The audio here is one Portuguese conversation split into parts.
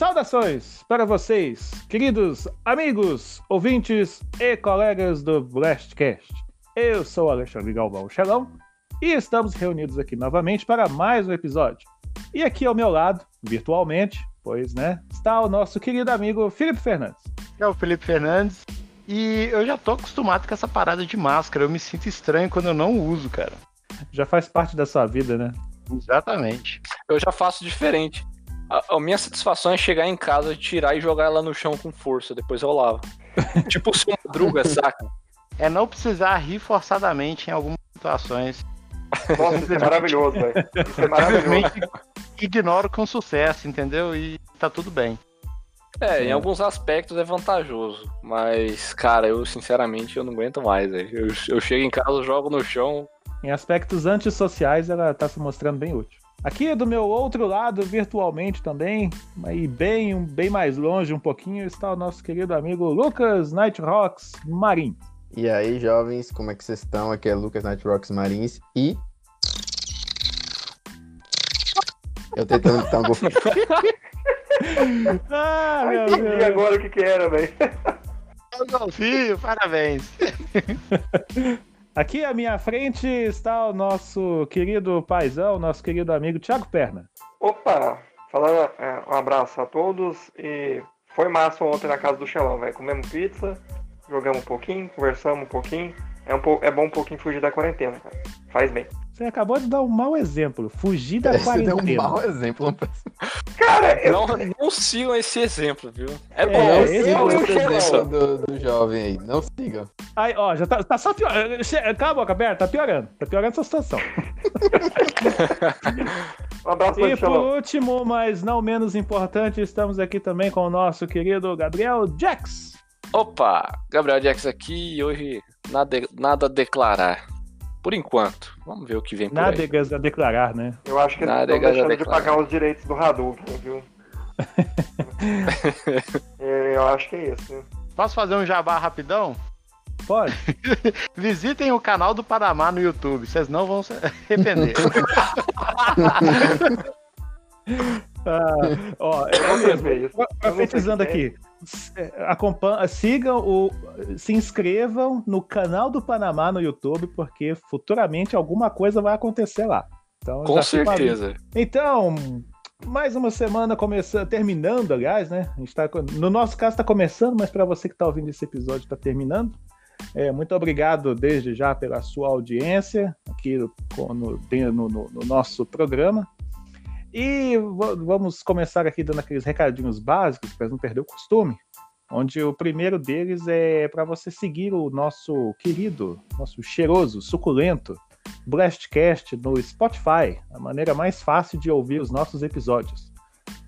Saudações para vocês, queridos amigos, ouvintes e colegas do Blastcast. Eu sou Alexandre Galvão Xelão e estamos reunidos aqui novamente para mais um episódio. E aqui ao meu lado, virtualmente, pois né, está o nosso querido amigo Felipe Fernandes. É o Felipe Fernandes. E eu já tô acostumado com essa parada de máscara. Eu me sinto estranho quando eu não uso, cara. Já faz parte da sua vida, né? Exatamente. Eu já faço diferente. A, a minha satisfação é chegar em casa, tirar e jogar ela no chão com força, depois eu lavo. tipo o seu madruga, saca? É não precisar rir forçadamente em algumas situações. Nossa, isso é maravilhoso, velho. Isso é maravilhoso. Ignoro com sucesso, entendeu? E tá tudo bem. É, em alguns aspectos é vantajoso. Mas, cara, eu sinceramente eu não aguento mais, velho. Eu, eu chego em casa, jogo no chão. Em aspectos antissociais, ela está se mostrando bem útil. Aqui do meu outro lado, virtualmente também, e bem, bem mais longe um pouquinho, está o nosso querido amigo Lucas Nightrocks Marim. E aí, jovens, como é que vocês estão? Aqui é Lucas Nightrocks Marins e. Eu tentando dar um golfinho. ah, meu Deus. agora o que que era, velho. Golfinho, parabéns. Aqui à minha frente está o nosso querido paizão, nosso querido amigo Thiago Perna. Opa, falando é, um abraço a todos e foi massa ontem na casa do Xelão, velho. Comemos pizza, jogamos um pouquinho, conversamos um pouquinho. É, um po- é bom um pouquinho fugir da quarentena, cara. Faz bem. Você acabou de dar um mau exemplo. Fugir da Esse deu um quarentena. mau exemplo. Cara, eu, Não, não sigam esse exemplo, viu? É bom. É, Não esse sigam é o exemplo do, do jovem aí. Não sigam. Aí, ó, já tá, tá só piorando. Cala a boca aberta, tá piorando. Tá piorando essa situação. um abraço pra E por último, mas não menos importante, estamos aqui também com o nosso querido Gabriel Jax. Opa, Gabriel Jax aqui e hoje nada, nada a declarar. Por enquanto. Vamos ver o que vem por aí. Nádegas a declarar, né? Eu acho que eles Nada, estão deixando de pagar os direitos do Hadouken, viu? É, eu acho que é isso, né? Posso fazer um jabá rapidão? Pode. Visitem o canal do Panamá no YouTube. Vocês não vão se arrepender. Ah, ó, Profetizando Eu não sei aqui. É, acompan- sigam o. Se inscrevam no canal do Panamá no YouTube, porque futuramente alguma coisa vai acontecer lá. Então, Com certeza. Então, mais uma semana começando, terminando, aliás, né? A gente tá, no nosso caso está começando, mas para você que está ouvindo esse episódio está terminando. É, muito obrigado desde já pela sua audiência aqui no, no- no- no nosso programa. E va- vamos começar aqui dando aqueles recadinhos básicos para não perder o costume. Onde o primeiro deles é para você seguir o nosso querido, nosso cheiroso, suculento Blastcast no Spotify, a maneira mais fácil de ouvir os nossos episódios.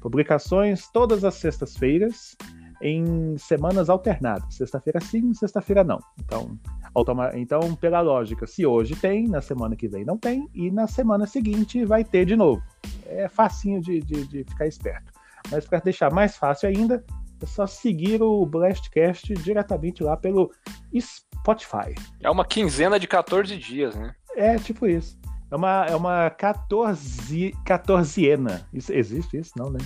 Publicações todas as sextas-feiras, em semanas alternadas. Sexta-feira sim, sexta-feira não. Então, então, pela lógica, se hoje tem, na semana que vem não tem, e na semana seguinte vai ter de novo. É facinho de, de, de ficar esperto. Mas para deixar mais fácil ainda, é só seguir o Blastcast diretamente lá pelo Spotify. É uma quinzena de 14 dias, né? É tipo isso. É uma, é uma 14, 14ena. Isso, existe isso? Não, né?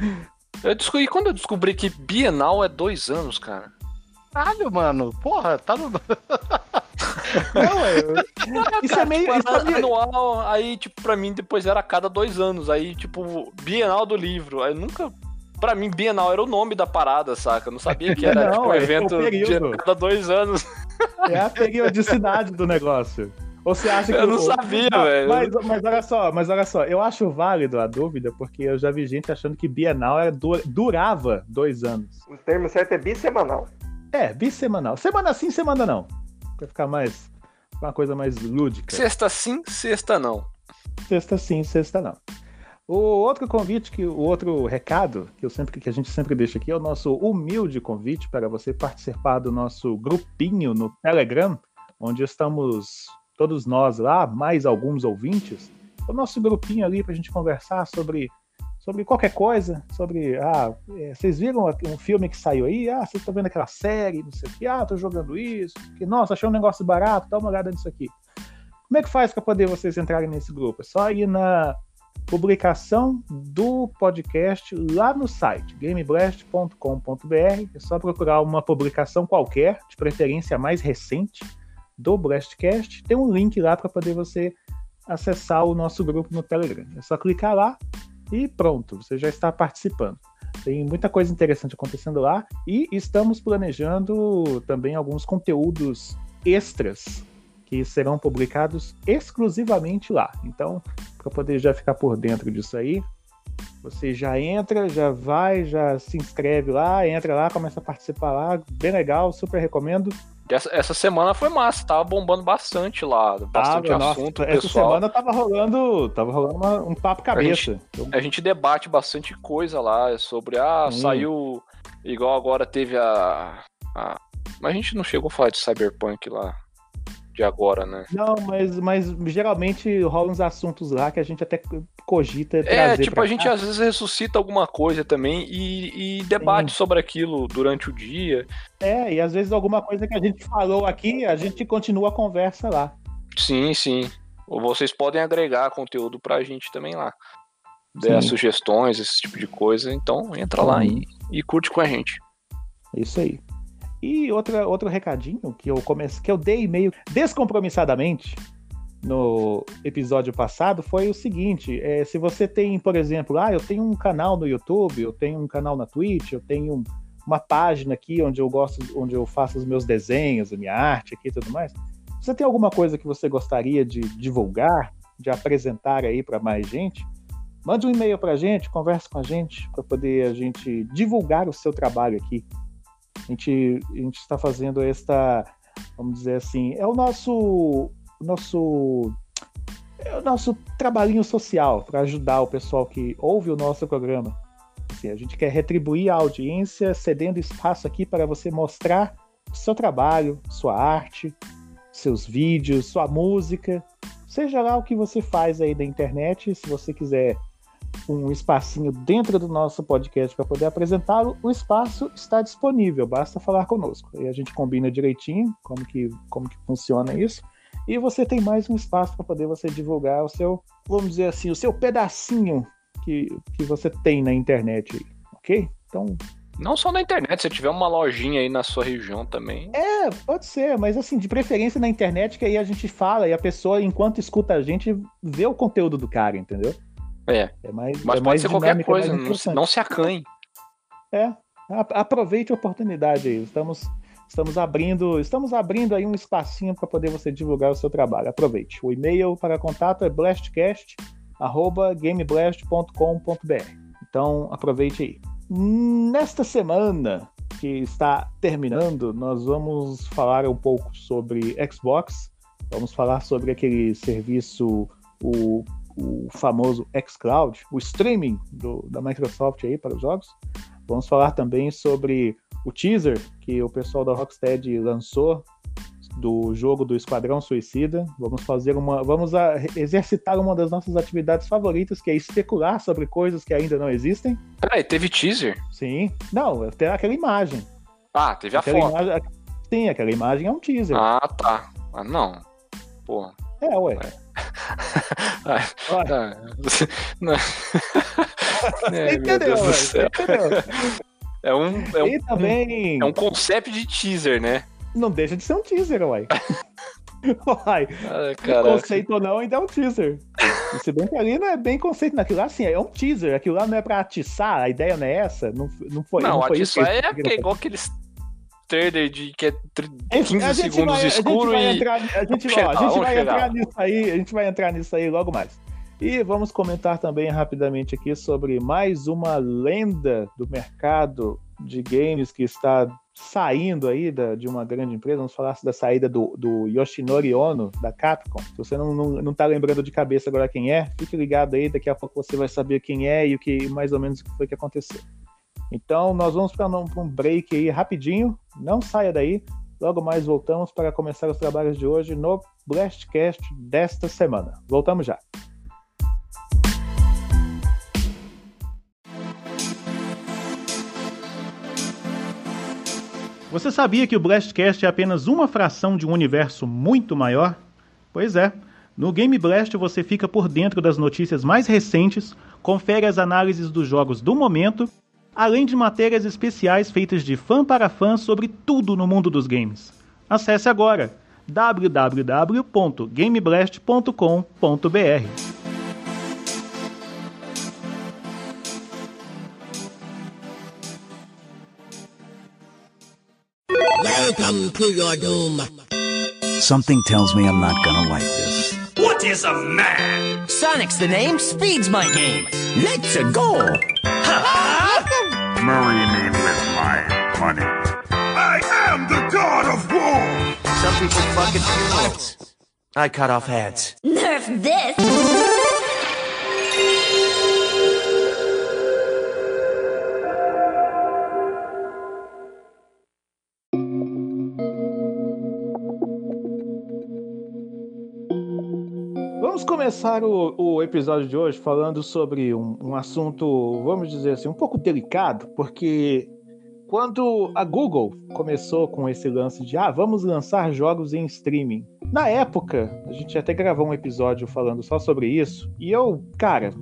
Eu descobri, quando eu descobri que Bienal é dois anos, cara. Caralho, mano. Porra, tá no. Não, é, isso é meio. Tipo, Isso é anual, aí, tipo, pra mim depois era a cada dois anos. Aí, tipo, Bienal do livro. Aí nunca. Pra mim, Bienal era o nome da parada, saca? Eu não sabia que era Não, tipo, um é o evento de cada dois anos. é a periodicidade do negócio. Ou você acha que Eu não o- sabia, Não, velho. Mas, mas olha só, mas olha só, eu acho válido a dúvida, porque eu já vi gente achando que Bienal era, du- durava dois anos. O termo certo é bissemanal. É, bissemanal. Semana sim, semana não. Pra ficar mais. Uma coisa mais lúdica. Sexta sim, sexta não. Sexta sim, sexta não. O outro convite, que, o outro recado que, eu sempre, que a gente sempre deixa aqui é o nosso humilde convite para você participar do nosso grupinho no Telegram, onde estamos todos nós lá, mais alguns ouvintes. O nosso grupinho ali para a gente conversar sobre, sobre qualquer coisa, sobre. Ah, é, vocês viram um filme que saiu aí? Ah, vocês estão vendo aquela série, não sei o que. Ah, tô jogando isso. Que, nossa, achei um negócio barato, dá uma olhada nisso aqui. Como é que faz para poder vocês entrarem nesse grupo? É só ir na publicação do podcast lá no site gameblast.com.br. É só procurar uma publicação qualquer, de preferência mais recente, do Blastcast. Tem um link lá para poder você acessar o nosso grupo no Telegram. É só clicar lá e pronto, você já está participando. Tem muita coisa interessante acontecendo lá e estamos planejando também alguns conteúdos extras que serão publicados exclusivamente lá. Então, para poder já ficar por dentro disso aí, você já entra, já vai, já se inscreve lá, entra lá, começa a participar lá, bem legal, super recomendo. Essa, essa semana foi massa, tava bombando bastante lá, bastante Tava, assunto, nossa, essa semana tava rolando, tava rolando uma- um papo cabeça. Eu- A gente debate bastante coisa lá sobre, ah, Hum. saiu igual agora teve a, a- Mas a gente não chegou a falar de Cyberpunk lá de agora, né? Não, mas, mas geralmente rolam uns assuntos lá que a gente até cogita É, tipo, a gente cá. às vezes ressuscita alguma coisa também e, e debate sobre aquilo durante o dia. É, e às vezes alguma coisa que a gente falou aqui, a gente continua a conversa lá. Sim, sim. Ou vocês podem agregar conteúdo pra gente também lá. Sim. sugestões, esse tipo de coisa. Então entra lá e, e curte com a gente. Isso aí. E outra, outro recadinho que eu comece, que eu dei meio descompromissadamente no episódio passado foi o seguinte: é, se você tem, por exemplo, ah, eu tenho um canal no YouTube, eu tenho um canal na Twitch, eu tenho uma página aqui onde eu gosto, onde eu faço os meus desenhos, a minha arte aqui e tudo mais. Você tem alguma coisa que você gostaria de divulgar, de apresentar aí para mais gente? Mande um e-mail para a gente, converse com a gente, para poder a gente divulgar o seu trabalho aqui. A gente, a gente está fazendo esta, vamos dizer assim, é o nosso, nosso, é o nosso trabalhinho social para ajudar o pessoal que ouve o nosso programa. Assim, a gente quer retribuir a audiência, cedendo espaço aqui para você mostrar o seu trabalho, sua arte, seus vídeos, sua música, seja lá o que você faz aí da internet. Se você quiser um espacinho dentro do nosso podcast para poder apresentá-lo, o espaço está disponível, basta falar conosco. E a gente combina direitinho como que, como que funciona isso. E você tem mais um espaço para poder você divulgar o seu, vamos dizer assim, o seu pedacinho que, que você tem na internet, aí, ok? Então, Não só na internet, se tiver uma lojinha aí na sua região também. é, pode ser, mas assim, de preferência na internet, que aí a gente fala e a pessoa, enquanto escuta a gente, vê o conteúdo do cara, entendeu? É, É mais, mas é pode mais ser qualquer coisa, não, não se acanhe. É, aproveite a oportunidade aí. Estamos, estamos abrindo, estamos abrindo aí um espacinho para poder você divulgar o seu trabalho. Aproveite. O e-mail para contato é blastcast@gameblast.com.br. Então, aproveite aí. Nesta semana que está terminando, nós vamos falar um pouco sobre Xbox. Vamos falar sobre aquele serviço, o, o famoso xCloud, o streaming do- da Microsoft aí para os jogos. Vamos falar também sobre o teaser que o pessoal da Rocksteady lançou do jogo do Esquadrão Suicida. Vamos fazer uma, vamos a- exercitar uma das nossas atividades favoritas, que é especular sobre coisas que ainda não existem. Peraí, teve teaser? Sim, não, tem aquela imagem. Ah, teve a Aquela foto. imagem- sim, aquela imagem é um teaser. Ah, tá. Ah, não. Porra. É, ué. Ah, Olha, ah, não. É, entendeu, entendeu? É um, é um, também é um concept de teaser, né? não deixa de ser um teaser, uai. uai. Ah. Conceito ou não, ainda é um teaser. E Se bem que ali não é bem conceito naquilo lá, assim, é um teaser. Aquilo lá não é pra atiçar, a ideia não é essa. Não, não foi. Não, foi a isso que é, é igual aqueles trailer de que é tr- Enfim, 15 segundos vai, escuro a gente vai e. entrar, a gente, ó, a chegar, gente vai chegar. entrar nisso aí, a gente vai entrar nisso aí logo mais. E vamos comentar também rapidamente aqui sobre mais uma lenda do mercado de games que está saindo aí da- de uma grande empresa. Vamos falar da saída do, do Yoshinori Ono, da Capcom. Se você não, não, não tá lembrando de cabeça agora quem é, fique ligado aí, daqui a pouco você vai saber quem é e o que mais ou menos o que foi que aconteceu. Então, nós vamos para um, break aí rapidinho. Não saia daí. Logo mais voltamos para começar os trabalhos de hoje no Blastcast desta semana. Voltamos já. Você sabia que o Blastcast é apenas uma fração de um universo muito maior? Pois é. No Game Blast você fica por dentro das notícias mais recentes, confere as análises dos jogos do momento, além de matérias especiais feitas de fã para fã sobre tudo no mundo dos games. Acesse agora www.gameblast.com.br. Welcome to your doom. Something tells me I'm not gonna like this. What is a man? Sonic's the name, speed's my game. Let's go. Marry me with my money. I am the god of war. Some people fucking funerals. I cut off heads. Nerf this! Começar o, o episódio de hoje falando sobre um, um assunto, vamos dizer assim, um pouco delicado, porque quando a Google começou com esse lance de ah, vamos lançar jogos em streaming. Na época, a gente até gravou um episódio falando só sobre isso, e eu, cara,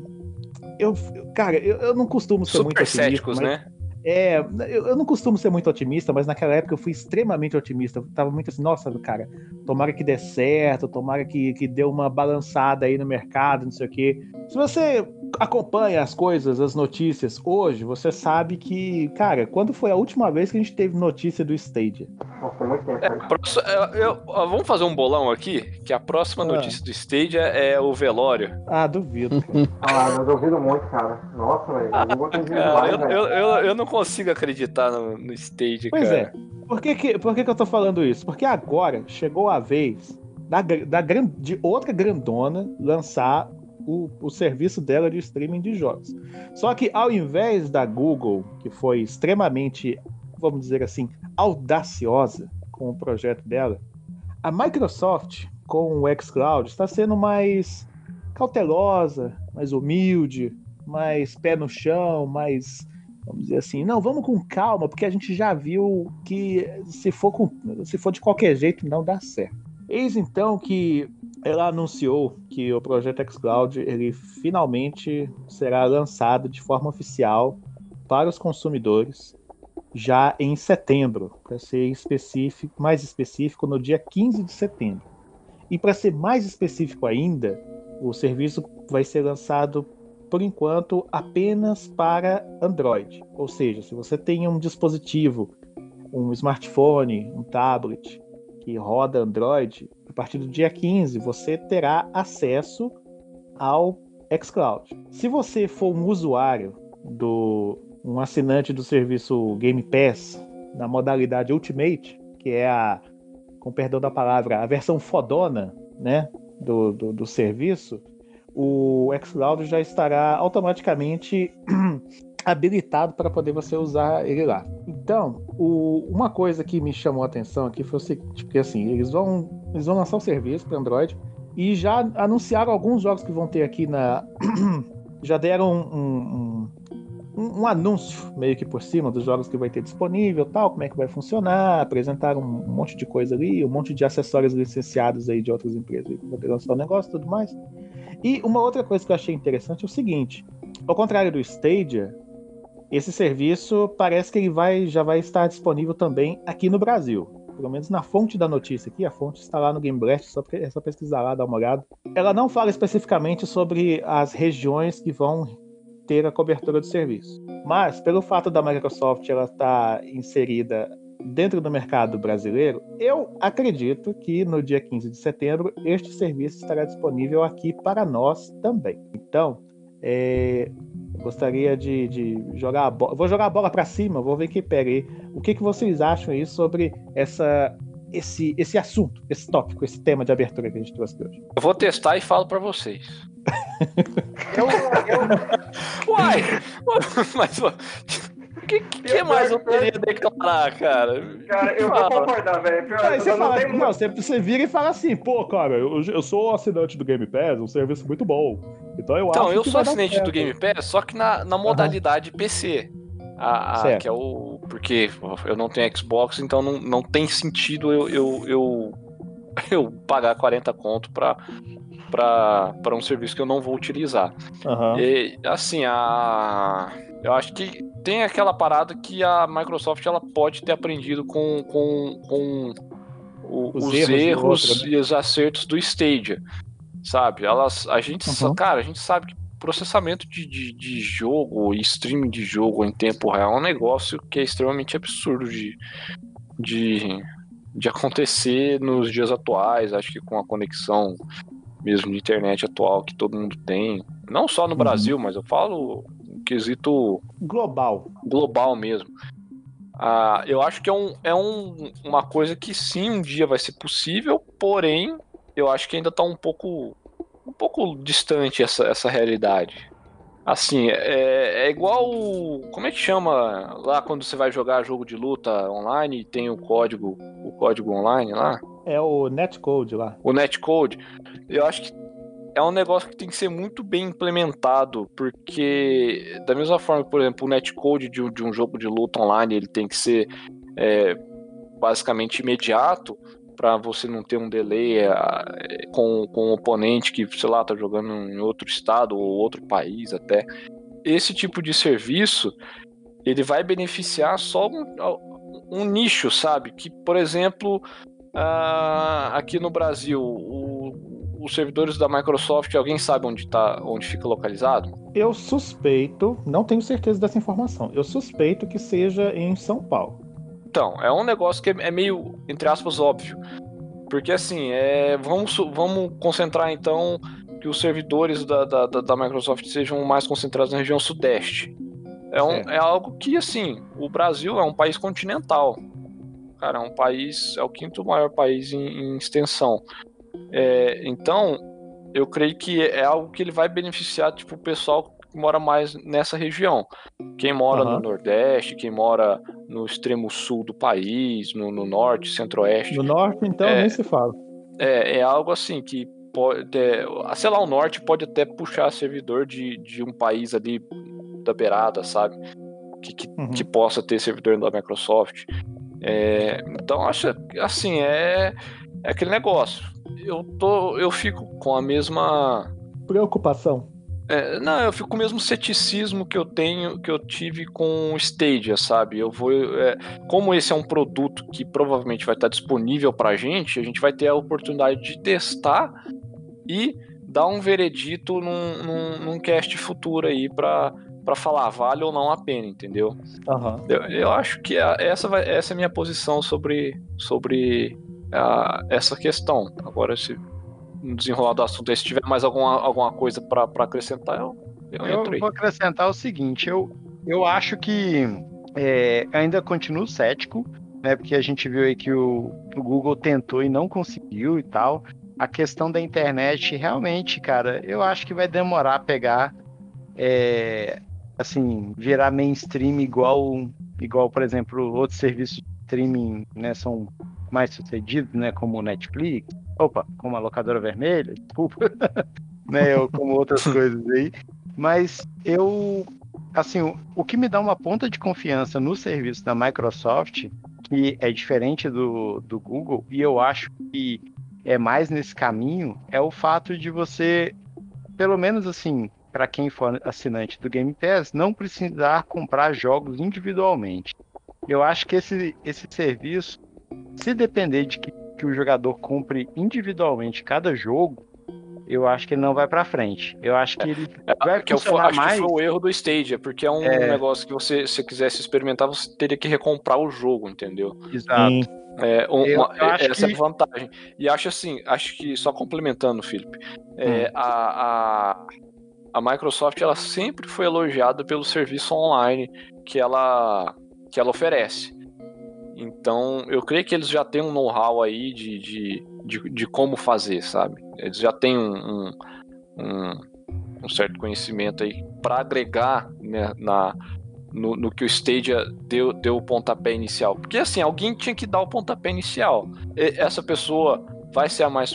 eu, cara, eu, eu não costumo ser muito Super otimista, céticos, mas- né? É, eu, eu não costumo ser muito otimista, mas naquela época eu fui extremamente otimista. Eu tava muito assim, nossa, cara, tomara que dê certo, tomara que, que dê uma balançada aí no mercado, não sei o quê. Se você acompanha as coisas, as notícias hoje, você sabe que, cara, quando foi a última vez que a gente teve notícia do Stadia? Nossa, muito tempo. É, ó, vamos fazer um bolão aqui, que a próxima Ah. notícia do Stadia é o velório. Ah, duvido. cara. Ah, eu duvido muito, cara. Nossa, velho. Eu vou ter Cara, demais, eu, velho. eu, eu, eu não consigo acreditar no, no Stadia, Pois cara. é. Por que, que, por que, que eu tô falando isso? Porque agora chegou a vez da, da, de outra grandona lançar o, o serviço dela de streaming de jogos. Só que ao invés da Google, que foi extremamente, vamos dizer assim, audaciosa com o projeto dela, a Microsoft com o xCloud está sendo mais cautelosa, mais humilde, mais pé no chão, mais vamos dizer assim, não, vamos com calma, porque a gente já viu que se for, com, se for de qualquer jeito não dá certo. Eis então que ela anunciou que o projeto xCloud ele finalmente será lançado de forma oficial para os consumidores já em setembro, para ser específico, mais específico no dia 15 de setembro. E para ser mais específico ainda, o serviço vai ser lançado por enquanto, apenas para Android. Ou seja, se você tem um dispositivo, um smartphone, um tablet que roda Android, a partir do dia 15 você terá acesso ao xCloud. Se você for um usuário do um assinante do serviço Game Pass na modalidade Ultimate, que é a, com perdão da palavra, a versão fodona, né, do, do, do serviço, o xCloud já estará automaticamente habilitado para poder você usar ele lá. Então, o- uma coisa que me chamou a atenção aqui foi o seguinte, porque assim, eles vão, eles vão lançar o serviço para Android e já anunciaram alguns jogos que vão ter aqui na... já deram um, um- um- um anúncio meio que por cima dos jogos que vai ter disponível, tal, como é que vai funcionar, apresentaram um monte de coisa ali, um monte de acessórios licenciados aí de outras empresas aí para poder lançar o negócio e tudo mais. E uma outra coisa que eu achei interessante é o seguinte: ao contrário do Stadia, esse serviço parece que ele vai, já vai estar disponível também aqui no Brasil. Pelo menos na fonte da notícia aqui, a fonte está lá no Game Blast, só é só pesquisar lá, dar uma olhada. Ela não fala especificamente sobre as regiões que vão ter a cobertura do serviço. Mas, pelo fato da Microsoft ela estar inserida dentro do mercado brasileiro, eu acredito que no dia 15 de setembro este serviço estará disponível aqui para nós também. Então, é, gostaria de, de jogar a bola. Vou jogar a bola para cima, vou ver quem pega aí. O que, que vocês acham aí sobre essa, esse, esse assunto, esse tópico, esse tema de abertura que a gente trouxe aqui hoje? Eu vou testar e falo pra vocês. Eu, eu, Uai! Mas o que, que, que mais eu teria declarar, cara? cara, eu vou concordar, velho. Pior, Aí você, não fala, tenho não, você, você vira e fala assim, pô, cara, eu, eu sou assinante do Game Pass, um serviço muito bom. Então eu Então, acho eu que sou assinante do Game Pass, só que na, na modalidade PC. A, a- que é o. Porque eu não tenho Xbox, então não, não tem sentido eu, eu, eu, eu pagar 40 conto pra, para um serviço que eu não vou utilizar. Aham. E, assim, a. Eu acho que tem aquela parada que a Microsoft ela pode ter aprendido com, com, com o- Os os, erros erros, outro, né? e os acertos do Stadia. Sabe? Elas, a gente, Uhum. cara, a gente sabe que processamento de, de, de jogo e streaming de jogo em tempo real é um negócio que é extremamente absurdo de, de, de acontecer nos dias atuais. Acho que com a conexão mesmo de internet atual que todo mundo tem. Não só no Uhum. Brasil, mas eu falo no quesito Global. global mesmo. Ah, eu acho que é, um, é um, uma coisa que sim, um dia vai ser possível, porém, eu acho que ainda está um pouco, um pouco distante essa, essa realidade. Assim, é, é igual. Como é que chama lá quando você vai jogar jogo de luta online e tem o código, o código online lá? É o netcode lá. o netcode, eu acho que é um negócio que tem que ser muito bem implementado, porque da mesma forma, por exemplo, o netcode de, um- de um jogo de luta online, ele tem que ser é, basicamente imediato para você não ter um delay é, com, com o oponente que, sei lá, tá jogando em outro estado ou outro país até. Esse tipo de serviço, ele vai beneficiar só um, um nicho, sabe? Que, por exemplo, ah, aqui no Brasil, o- os servidores da Microsoft, alguém sabe onde tá, onde fica localizado? Eu suspeito, não tenho certeza dessa informação, eu suspeito que seja em São Paulo. Então, é um negócio que é é meio, entre aspas, óbvio. Porque assim, é, vamos, vamos concentrar então que os servidores da, da, da- Microsoft sejam mais concentrados na região sudeste. É, um, é algo que, assim, o Brasil é um país continental. Cara, é um país, é o quinto maior país em, em extensão. É, então, eu creio que é algo que ele vai beneficiar, tipo, o pessoal que mora mais nessa região. Quem mora Aham. no Nordeste, quem mora no extremo sul do país, no, no norte, centro-oeste. No norte, então, É. nem se fala. É, é algo assim que pode. É, sei lá, o norte pode até puxar servidor de, de um país ali da beirada, sabe? Que, que, Uhum. que possa ter servidor da Microsoft. É, então, acho assim, é, é aquele negócio. Eu, tô, eu fico com a mesma. Preocupação. É, não, eu fico com o mesmo ceticismo que eu tenho, que eu tive com o Stadia, sabe? Eu vou, é, como esse é um produto que provavelmente vai estar disponível pra gente, a gente vai ter a oportunidade de testar e dar um veredito num, num, num cast futuro aí pra, pra falar vale ou não a pena, entendeu? Aham. Eu, eu acho que a- essa, vai, essa é a minha posição sobre, sobre a- essa questão. Agora, se no desenrolar do assunto aí, se tiver mais alguma, alguma coisa pra pra acrescentar, eu, eu Eu entro aí. vou acrescentar o seguinte, eu, eu acho que é, ainda continuo cético, né? Porque a gente viu aí que o, o Google tentou e não conseguiu e tal. A questão da internet, realmente, cara, eu acho que vai demorar a pegar, é, assim, virar mainstream igual, igual, por exemplo, outros serviços de streaming, né? São mais sucedidos, né? Como o Netflix, opa, como a locadora vermelha, desculpa, né? Ou como outras coisas aí. Mas eu, assim, o, o que me dá uma ponta de confiança no serviço da Microsoft, que é diferente do, do Google, e eu acho que é mais nesse caminho, é o fato de você, pelo menos assim, para quem for assinante do Game Pass, não precisar comprar jogos individualmente. Eu acho que esse, esse serviço, se depender de que, que o jogador compre individualmente cada jogo, eu acho que ele não vai para frente. Eu acho que ele vai É, que eu funcionar acho mais. que foi o erro do Stadia, porque é um É. negócio que você, se quisesse experimentar, você teria que recomprar o jogo, entendeu? Exato. Sim. É, um- Eu- uma- eu acho essa é que- a vantagem. E acho assim, acho que, só complementando, Felipe, é, Hum. a, a, a Microsoft ela sempre foi elogiada pelo serviço online que ela, que ela oferece. Então, eu creio que eles já têm um know-how aí de, de, de, de como fazer, sabe? Eles já têm um, um, um- certo conhecimento aí para agregar né, na, no, no que o Stadia deu, deu o pontapé inicial. Porque assim, alguém tinha que dar o pontapé inicial. E- essa pessoa vai ser a mais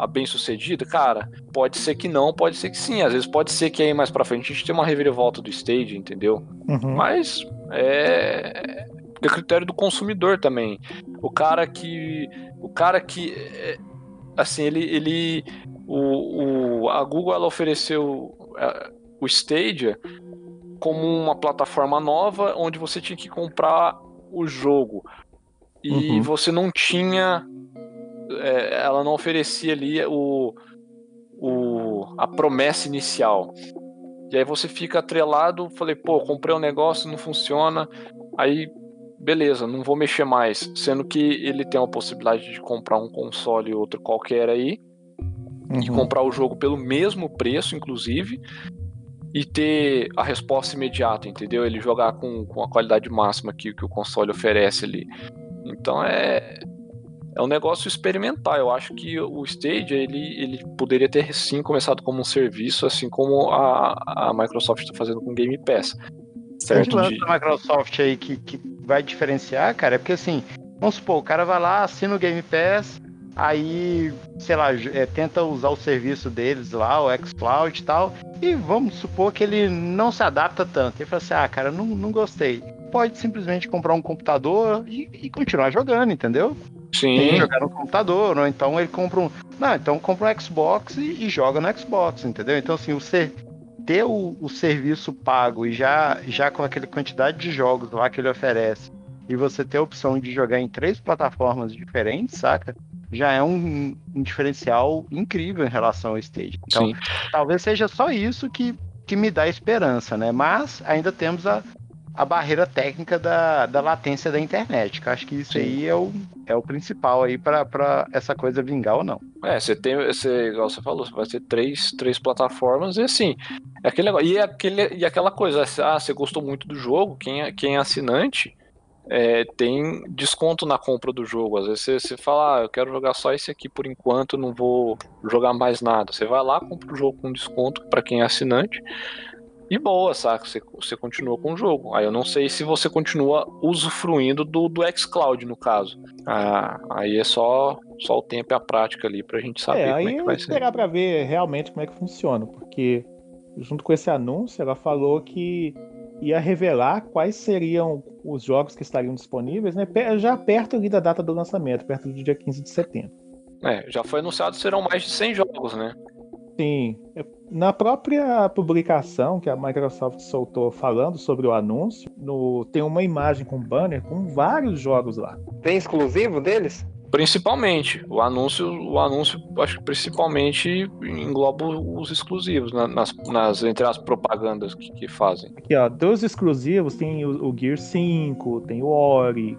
a bem sucedida? Cara, pode ser que não, pode ser que sim. Às vezes pode ser que aí mais pra frente a gente tenha uma reviravolta do Stadia, entendeu? Uhum. Mas é, é critério do consumidor também. O cara que. O cara que. é, assim, ele, ele o, o, a Google ela ofereceu é, o Stadia como uma plataforma nova onde você tinha que comprar o jogo e Uhum. você não tinha é, ela não oferecia ali o, o a promessa inicial e aí você fica atrelado falei pô comprei um negócio não funciona aí beleza não vou mexer mais sendo que ele tem a possibilidade de comprar um console e outro qualquer aí e Uhum. comprar o jogo pelo mesmo preço, inclusive, e ter a resposta imediata, entendeu? Ele jogar com, com a qualidade máxima que, que o console oferece ali. Então é, é um negócio experimental. Eu acho que o Stadia ele, ele poderia ter sim começado como um serviço, assim como a, a Microsoft está fazendo com o Game Pass. O Certo? De- da Microsoft aí que, que vai diferenciar, cara, é porque assim, vamos supor, o cara vai lá, assina o Game Pass, aí, sei lá, é, tenta usar o serviço deles lá, o xCloud e tal, e vamos supor que ele não se adapta tanto. Ele fala assim, ah, cara, não, não gostei. Pode simplesmente comprar um computador e, e continuar jogando, entendeu? Sim, Tem que jogar no computador, ou então ele compra um. Não, então compra um Xbox e, e joga no Xbox, entendeu? Então, assim, ser, ter o, o serviço pago e já, já com aquela quantidade de jogos lá que ele oferece, e você ter a opção de jogar em três plataformas diferentes, saca? Já é um, um diferencial incrível em relação ao Stage. Então, sim. talvez seja só isso que, que me dá esperança, né? Mas ainda temos a, a barreira técnica da, da latência da internet, que eu acho que isso Sim. aí é o, é o principal aí para essa coisa vingar ou não. É, você tem, você, igual você falou, você vai ter três, três plataformas e assim, é aquele negócio. E, é aquele, e aquela coisa, ah, você gostou muito do jogo, quem é, quem é assinante é, tem desconto na compra do jogo. Às vezes você, você fala, ah, eu quero jogar só esse aqui por enquanto, não vou jogar mais nada. Você vai lá, compra o jogo com desconto para quem é assinante. E boa, saca? Você, você continua com o jogo. Aí eu não sei se você continua usufruindo do, do xCloud, no caso. Ah, aí é só, só o tempo e a prática ali pra gente saber É, como aí é que vai ser. esperar pra ver realmente como é que funciona, porque junto com esse anúncio, ela falou que ia revelar quais seriam os jogos que estariam disponíveis, né, já perto ali da data do lançamento, perto do dia 15 de setembro. É, já foi anunciado que serão mais de 100 jogos, né? Sim, é, na própria publicação que a Microsoft soltou falando sobre o anúncio, no- tem uma imagem com banner com vários jogos lá. Tem exclusivo deles? Principalmente, o anúncio, o anúncio, acho que principalmente engloba os exclusivos na- nas, nas entre as propagandas que, que fazem. Aqui, ó, dos exclusivos tem o, o Gear 5, tem o Ori,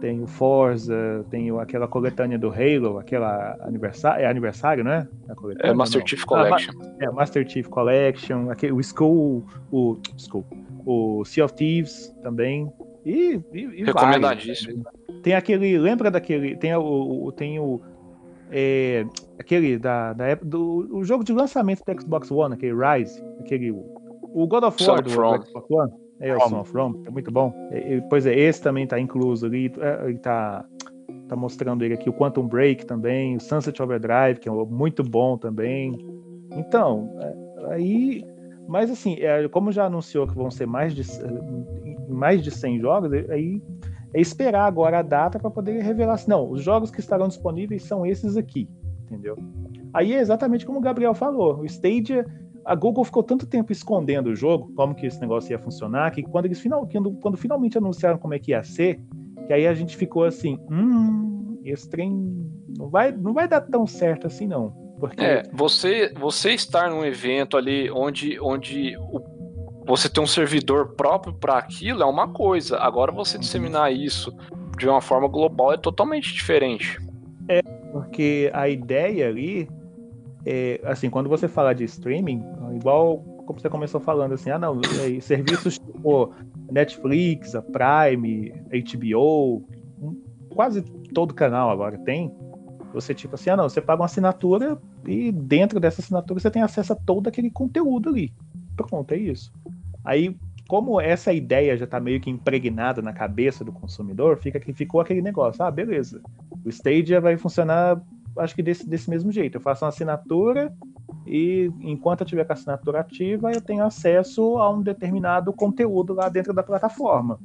tem o Forza, tem o- aquela coletânea do Halo, aquela aniversário, é aniversário, né? A coletânea, É Master não. Chief Ah, Collection. ma- é, Master Chief Collection, aquele, o Skull, o Skull, o Sea of Thieves também. E, e, e Recomendadíssimo. vários. Tem aquele, lembra daquele, tem o, tem o é, aquele da, da época do o jogo de lançamento do Xbox One, aquele Rise, aquele o, God of War do. Xbox One. É, o. Son of Rome, é muito bom. É, pois é, esse também tá incluso ali. é, Ele tá, tá mostrando ele aqui, o Quantum Break também, o Sunset Overdrive, que é muito bom também. Então, é, aí. Mas assim, é, como já anunciou que vão ser mais de, mais de 100 jogos, aí é esperar agora a data para poder revelar assim, não, os jogos que estarão disponíveis são esses aqui, entendeu? Aí é exatamente como o Gabriel falou, o Stadia, a Google ficou tanto tempo escondendo o jogo, como que esse negócio ia funcionar, que quando eles final, quando, quando finalmente anunciaram como é que ia ser, que aí a gente ficou assim, hum, esse trem não vai, não vai dar tão certo assim não, porque É, você, você estar num evento ali onde, onde o- você tem um servidor próprio para aquilo é uma coisa. Agora você disseminar isso de uma forma global é totalmente diferente. Porque a ideia ali é, assim, quando você fala de streaming, igual como você começou falando assim, ah não, é, serviços tipo Netflix, a Prime, HBO, quase todo canal agora tem. Você tipo assim, ah não, você paga uma assinatura e dentro dessa assinatura você tem acesso a todo aquele conteúdo ali. Pronto, é isso. Aí, como essa ideia já está meio que impregnada na cabeça do consumidor, fica que ficou aquele negócio, ah, beleza. O Stadia vai funcionar, acho que desse, desse mesmo jeito. Eu faço uma assinatura e enquanto eu tiver com a assinatura ativa, eu tenho acesso a um determinado conteúdo lá dentro da plataforma.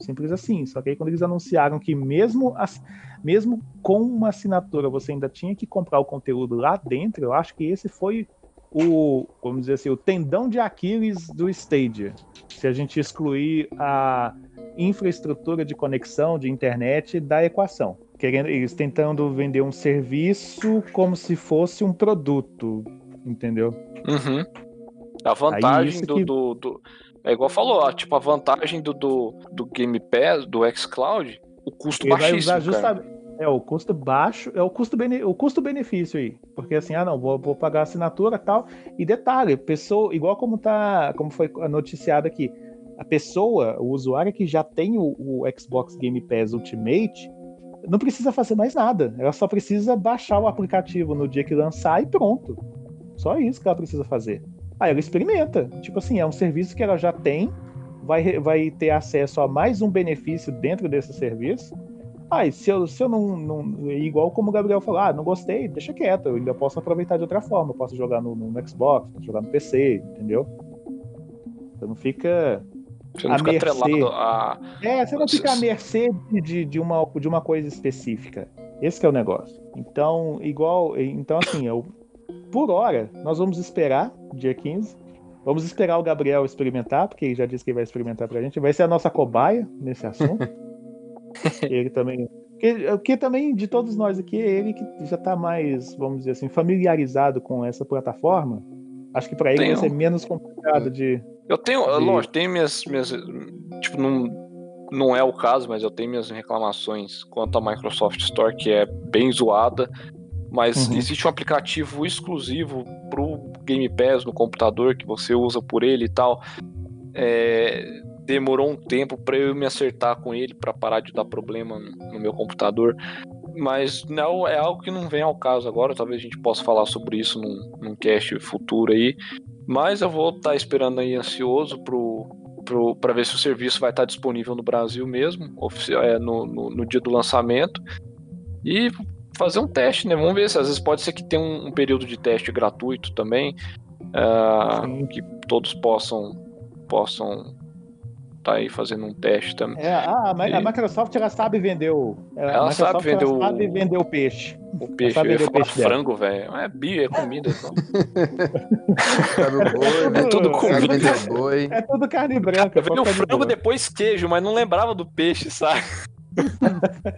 Simples assim. Só que aí quando eles anunciaram que mesmo, as, mesmo com uma assinatura você ainda tinha que comprar o conteúdo lá dentro, eu acho que esse foi o, vamos dizer assim, o tendão de Aquiles do Stadia. Se a gente excluir a infraestrutura de conexão de internet da equação. Querendo, eles tentando vender um serviço como se fosse um produto, entendeu? Uhum. A vantagem do, que- do, do- É igual falou, ó, tipo, a vantagem do, do, do Game Pass, do xCloud, o custo Ele vai baixíssimo. justamente. É, o custo baixo, é o custo bene- o custo-benefício aí. Porque assim, ah não, vou, vou pagar a assinatura e tal. E detalhe, pessoa, igual como tá, como foi noticiado aqui, a pessoa, o usuário que já tem o, o Xbox Game Pass Ultimate, não precisa fazer mais nada. Ela só precisa baixar o aplicativo no dia que lançar e pronto. Só isso que ela precisa fazer. Aí ela experimenta. Tipo assim, é um serviço que ela já tem, vai, vai ter acesso a mais um benefício dentro desse serviço. E se eu, se eu não, não. Igual como o Gabriel falou, ah, não gostei, deixa quieto. Eu ainda posso aproveitar de outra forma. Eu posso jogar no, no Xbox, posso jogar no PC, entendeu? Você não fica. Você não a fica mercê. atrelado a. É, você não fica à mercê de, de, uma, de uma coisa específica. Esse que é o negócio. Então, igual. Então, assim, eu, por hora, nós vamos esperar, dia 15. Vamos esperar o Gabriel experimentar, porque ele já disse que vai experimentar pra gente. Vai ser a nossa cobaia nesse assunto. ele também. Porque, porque também, de todos nós aqui, é ele que já tá mais, vamos dizer assim, familiarizado com essa plataforma. Acho que pra ele vai ser menos complicado de. Eu tenho, De- lógico, tenho minhas, minhas. Tipo, não, não é o caso, mas eu tenho minhas reclamações quanto à Microsoft Store, que é bem zoada. Mas Uhum. existe um aplicativo exclusivo pro Game Pass no computador que você usa por ele e tal. É, demorou um tempo para eu me acertar com ele para parar de dar problema no, no meu computador. Mas não é algo que não vem ao caso agora. Talvez a gente possa falar sobre isso num, num cast futuro aí. Mas eu vou estar esperando aí ansioso pro, para ver se o serviço vai estar disponível no Brasil mesmo, é, no, no, no dia do lançamento. E fazer um teste, né? Vamos ver se às vezes pode ser que tenha um, um período de teste gratuito também. Sim. que todos possam possam estar aí fazendo um teste também. É, a, a Mi- a E- Microsoft ela sabe vender o. Ela a sabe Microsoft, vender ela o- sabe vender o peixe. O peixe, sabe eu ia frango, velho. É bio, é comida. Então. Sabe boi, né? É tudo Sabe comida. É tudo carne branca. Eu o frango boa. depois queijo, mas não lembrava do peixe, sabe?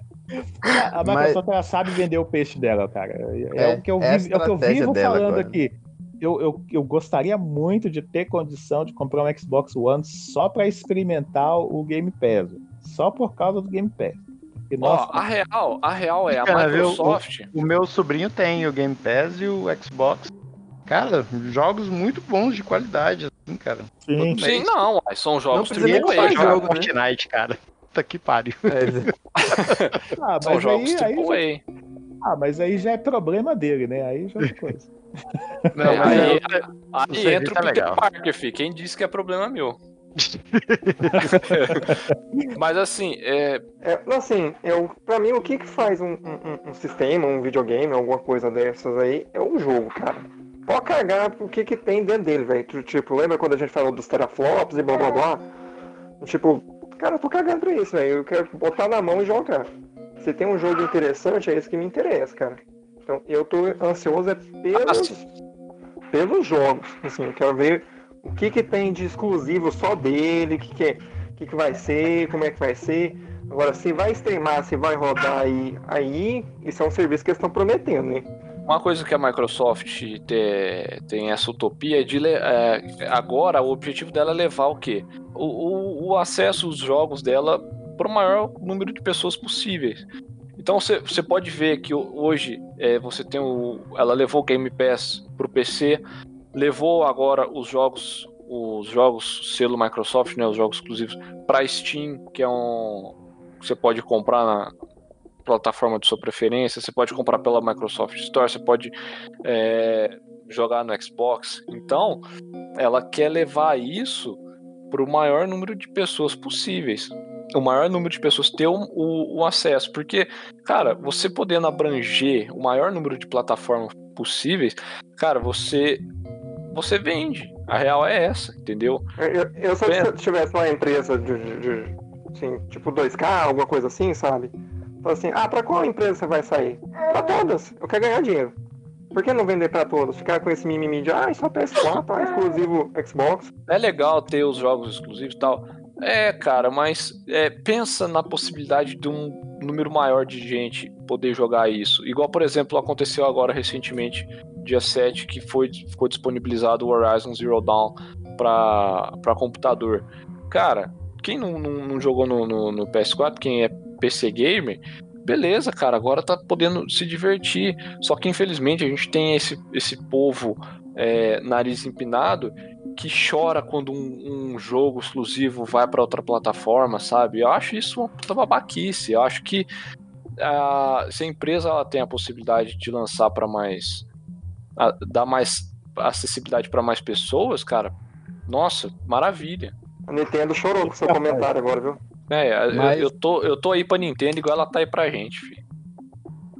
A Microsoft ela sabe vender o peixe dela, cara. É, É, o que eu, é vivo, é o que eu vivo falando agora. aqui. Eu, eu, eu gostaria muito de ter condição de comprar um Xbox One só para experimentar o Game Pass. Só por causa do Game Pass. Porque, Ó, nossa, a real, a real é a Cara, viu? Microsoft. O meu sobrinho tem o Game Pass e o Xbox. Cara, jogos muito bons de qualidade, assim, cara. sim. Sim, não, são jogos precisa E nem jogo, né? Fortnite, cara. Puta que pariu. É, Ah, São jogos aí, aí, AAA. ah, mas aí já é problema dele, né? Aí já é coisa. Não, É, mas aí, é- aí entra o é Peter legal. Parker, fi. Quem disse que é problema meu? Mas assim, é, É, assim, eu, pra mim, o que que faz um, um- um sistema, um videogame, alguma coisa dessas aí, é o jogo, cara. Pode cagar o que que tem dentro dele, velho. Tipo, lembra quando a gente falou dos teraflops e blá blá blá? Tipo, cara, eu tô cagando pra isso, velho. Eu quero botar na mão e jogar. Se tem um jogo interessante, é isso que me interessa, cara. Então, eu tô ansioso é pelos, pelos jogos. Assim, eu quero ver o que que tem de exclusivo só dele, o que que, é- que que vai ser, como é que vai ser. Agora, se vai streamar, se vai rodar aí, aí isso é um serviço que eles estão prometendo, né? uma coisa que a Microsoft te- tem essa utopia é de é, agora o objetivo dela é levar o quê? O, o- o acesso aos jogos dela para o maior número de pessoas possíveis. Então você pode ver que ho- hoje é, você tem o. Ela levou o Game Pass pro PC, levou agora os jogos, os jogos selo Microsoft, né, os jogos exclusivos para Steam, que é um você pode comprar na plataforma de sua preferência, você pode comprar pela Microsoft Store, você pode é, jogar no Xbox. Então, ela quer levar isso para o maior número de pessoas possíveis. O maior número de pessoas ter o, o- o acesso. Porque, cara, você podendo abranger o maior número de plataformas possíveis, cara, você você vende. A real é essa, entendeu? Eu, eu- eu só se tivesse uma empresa de, de- de assim, tipo 2K, alguma coisa assim, sabe? Fala assim, ah, pra qual empresa você vai sair? Pra todas, eu quero ganhar dinheiro. Por que não vender pra todas? Ficar com esse mimimi de, ah, só PS4, ah, exclusivo Xbox. É legal ter os jogos exclusivos e tal. É, cara, mas é, pensa na possibilidade de um número maior de gente poder jogar isso. Igual, por exemplo, aconteceu agora recentemente, dia 7, que foi, ficou disponibilizado o Horizon Zero Dawn para computador. Cara, quem não, não, não jogou no, no, no, PS4, quem é PC Gamer, beleza, cara, agora tá podendo se divertir. Só que infelizmente a gente tem esse, esse povo é, nariz empinado que chora quando um, um jogo exclusivo vai para outra plataforma, sabe? Eu acho isso uma puta babaquice. Eu acho que a, se a empresa ela tem a possibilidade de lançar para mais. A, dar mais acessibilidade para mais pessoas, cara, nossa, maravilha. A Nintendo chorou com seu comentário agora, viu? É, Mas... eu, eu, tô, eu tô aí pra Nintendo igual ela tá aí pra gente, filho.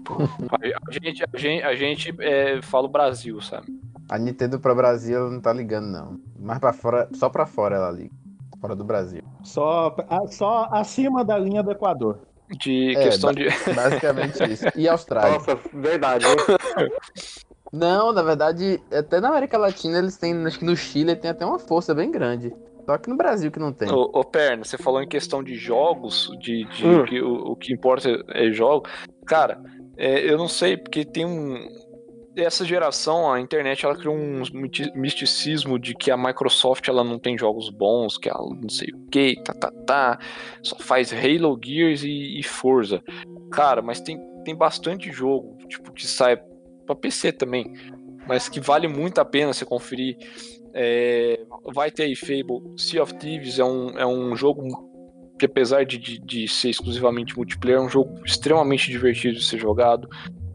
a gente, a gente, a gente é, fala o Brasil, sabe? A Nintendo pra Brasil ela não tá ligando, não. Mas pra fora, só pra fora ela liga. Fora do Brasil. Só, só acima da linha do Equador. De é, questão de. Basicamente isso. E Austrália. Nossa, verdade. não, na verdade, até na América Latina eles têm. Acho que no Chile tem até uma força bem grande. Só que no Brasil que não tem. Ô, ô Perna, você falou em questão de jogos, de, de hum. que, o, o, que importa é jogo. Cara, é, eu não sei, porque tem um essa geração, a internet ela criou um misticismo de que a Microsoft ela não tem jogos bons, que ela não sei o que, tá, tá, tá, só faz Halo, Gears e, e Forza. Cara, mas tem, tem bastante jogo, tipo, que sai para PC também, mas que vale muito a pena você conferir. É, vai ter aí Fable, Sea of Thieves é um, é um jogo que apesar de, de, de, ser exclusivamente multiplayer, é um jogo extremamente divertido de ser jogado.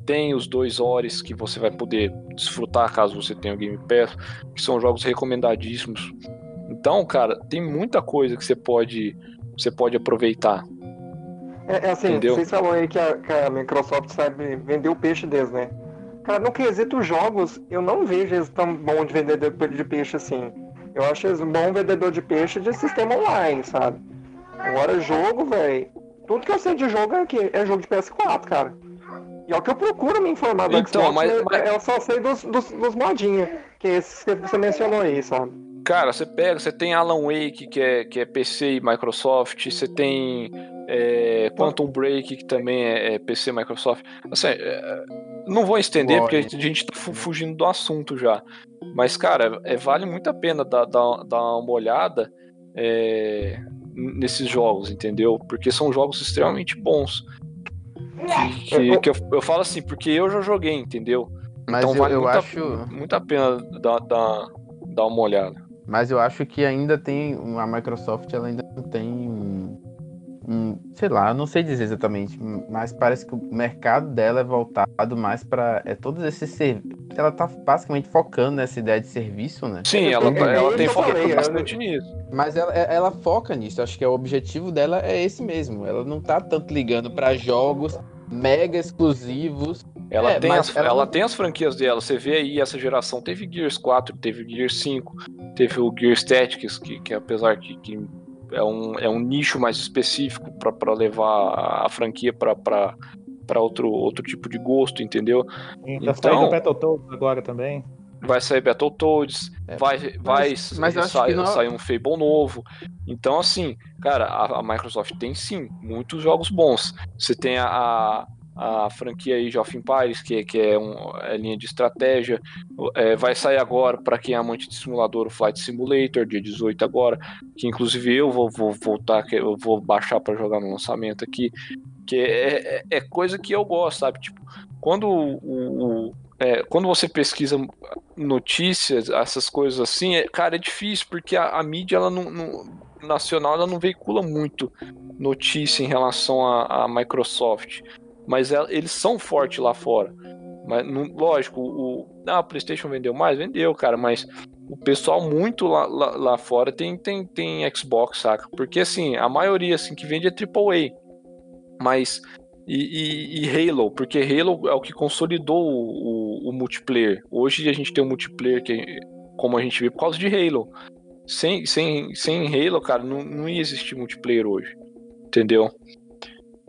Tem os dois Ores que você vai poder desfrutar caso você tenha o Game Pass, que são jogos recomendadíssimos. Então, cara, tem muita coisa que você pode, você pode aproveitar. É, é assim, Entendeu? vocês falaram aí que a, que a, Microsoft sabe vender o peixe deles, né? Cara, no quesito jogos, eu não vejo eles tão bom de vendedor de peixe assim. Eu acho eles um bom vendedor de peixe de sistema online, sabe? Agora, jogo, velho. Tudo que eu sei de jogo é, que é jogo de PS4, cara. E é o que eu procuro me informar do então, Xbox, mas, mas... eu só sei dos, dos, dos modinhos, que é esses que você mencionou aí, sabe? Cara, você pega, você tem Alan Wake, que é, que é PC e Microsoft, você tem é, Quantum Break, que também é, é PC e Microsoft. Assim, é, não vou estender, porque a gente tá fugindo do assunto já. Mas, cara, é, vale muito a pena dar, dar, dar uma olhada é, nesses jogos, entendeu? Porque são jogos extremamente bons. Que, que eu, eu, falo assim, porque eu já joguei, entendeu? Mas então eu, vale eu muito, acho. A, muito a pena dar, dar, dar uma olhada. Mas eu acho que ainda tem. A Microsoft ela ainda não tem sei lá, não sei dizer exatamente, mas parece que o mercado dela é voltado mais para é todos esses serviços. Ela tá basicamente focando nessa ideia de serviço, né? Sim, ela, tá, ela tem focado bastante nisso. Mas ela, é, ela foca nisso. Acho que o objetivo dela é esse mesmo. Ela não tá tanto ligando para jogos mega exclusivos. Ela, é, tem as, ela... ela... tem as franquias dela. Você vê aí, essa geração teve Gears 4, teve Gears 5, teve o Gears Tactics, que, que apesar de que é um, é um nicho mais específico para levar a franquia para outro, outro tipo de gosto, entendeu? Sim, tá então, saindo Battletoads agora também. Vai sair Battletoads, é, vai, vai mas, mas sair, não... sair um Fable novo. Então, assim, cara, a, a, Microsoft tem sim muitos jogos bons. Você tem a, a franquia Age of Empires, que, que é, um, é linha de estratégia. É, vai sair agora, para quem é amante de simulador, o Flight Simulator, dia 18 agora, que inclusive eu vou, vou voltar, que eu vou baixar para jogar no lançamento aqui, que é, é, é, coisa que eu gosto, sabe? Tipo, quando o, o é, quando você pesquisa notícias, essas coisas assim, é, cara, é difícil, porque a, a mídia ela não, não, nacional ela não veicula muito notícia em relação à Microsoft mas eles são fortes lá fora. Mas, lógico, o, ah, PlayStation vendeu mais? Vendeu, cara, mas o pessoal muito lá, lá, lá, fora tem, tem, tem Xbox, saca? Porque, assim, a maioria assim, que vende é AAA. Mas. E, e, e Halo, porque Halo é o que consolidou o, o, o, multiplayer. Hoje a gente tem um multiplayer que, como a gente vê, por causa de Halo. Sem, sem, sem Halo, cara, não, não ia existir multiplayer hoje. entendeu?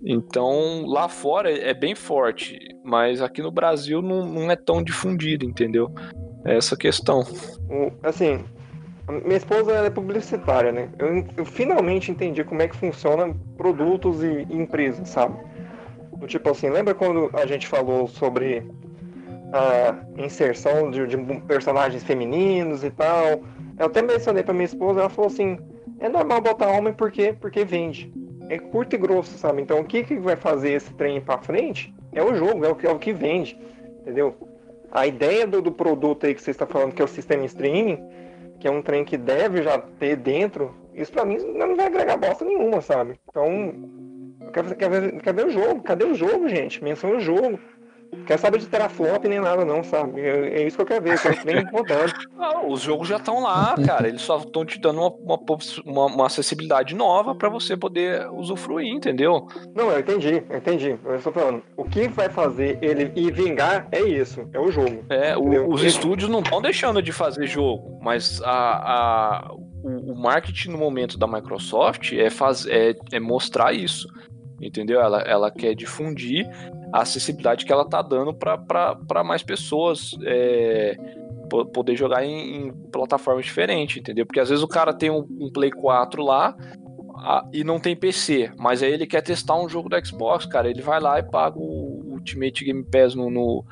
Então, lá fora é bem forte, mas aqui no Brasil não, não é tão difundido, entendeu? É essa questão. Assim, minha esposa é publicitária, né? Eu, eu finalmente entendi como é que funciona produtos e, e empresas, sabe? Tipo assim, lembra quando a gente falou sobre a inserção de, de personagens femininos e tal? Eu até mencionei pra minha esposa, ela falou assim, é normal botar homem porque, porque vende. É curto e grosso, sabe? Então o que, que vai fazer esse trem pra frente é o jogo, é o que, é o que vende, entendeu? A ideia do, do produto aí que você está falando, que é o sistema streaming, que é um trem que deve já ter dentro, isso pra mim não vai agregar bosta nenhuma, sabe? Então, eu quero, quero ver, ver o jogo. Cadê o jogo, gente? Menção o jogo. Não quero saber de teraflop nem nada, não, sabe? É, é isso que eu quero ver, eu que vem rodando. Não, os jogos já estão lá, cara. Eles só estão te dando uma, uma, uma- acessibilidade nova pra você poder usufruir, entendeu? Não, eu entendi, eu entendi. Eu estou falando, o que vai fazer ele ir vingar é isso, é o jogo. É, o- os estúdios não estão deixando de fazer jogo, mas a, a- o, o marketing no momento da Microsoft é, faz, é, é mostrar isso, entendeu? Ela, ela quer difundir a acessibilidade que ela tá dando para mais pessoas é, po- poder jogar em, em plataformas diferentes, entendeu? Porque às vezes o cara tem um, um Play 4 lá a- e não tem PC, mas aí ele quer testar um jogo do Xbox, cara, ele vai lá e paga o Ultimate Game Pass no, no,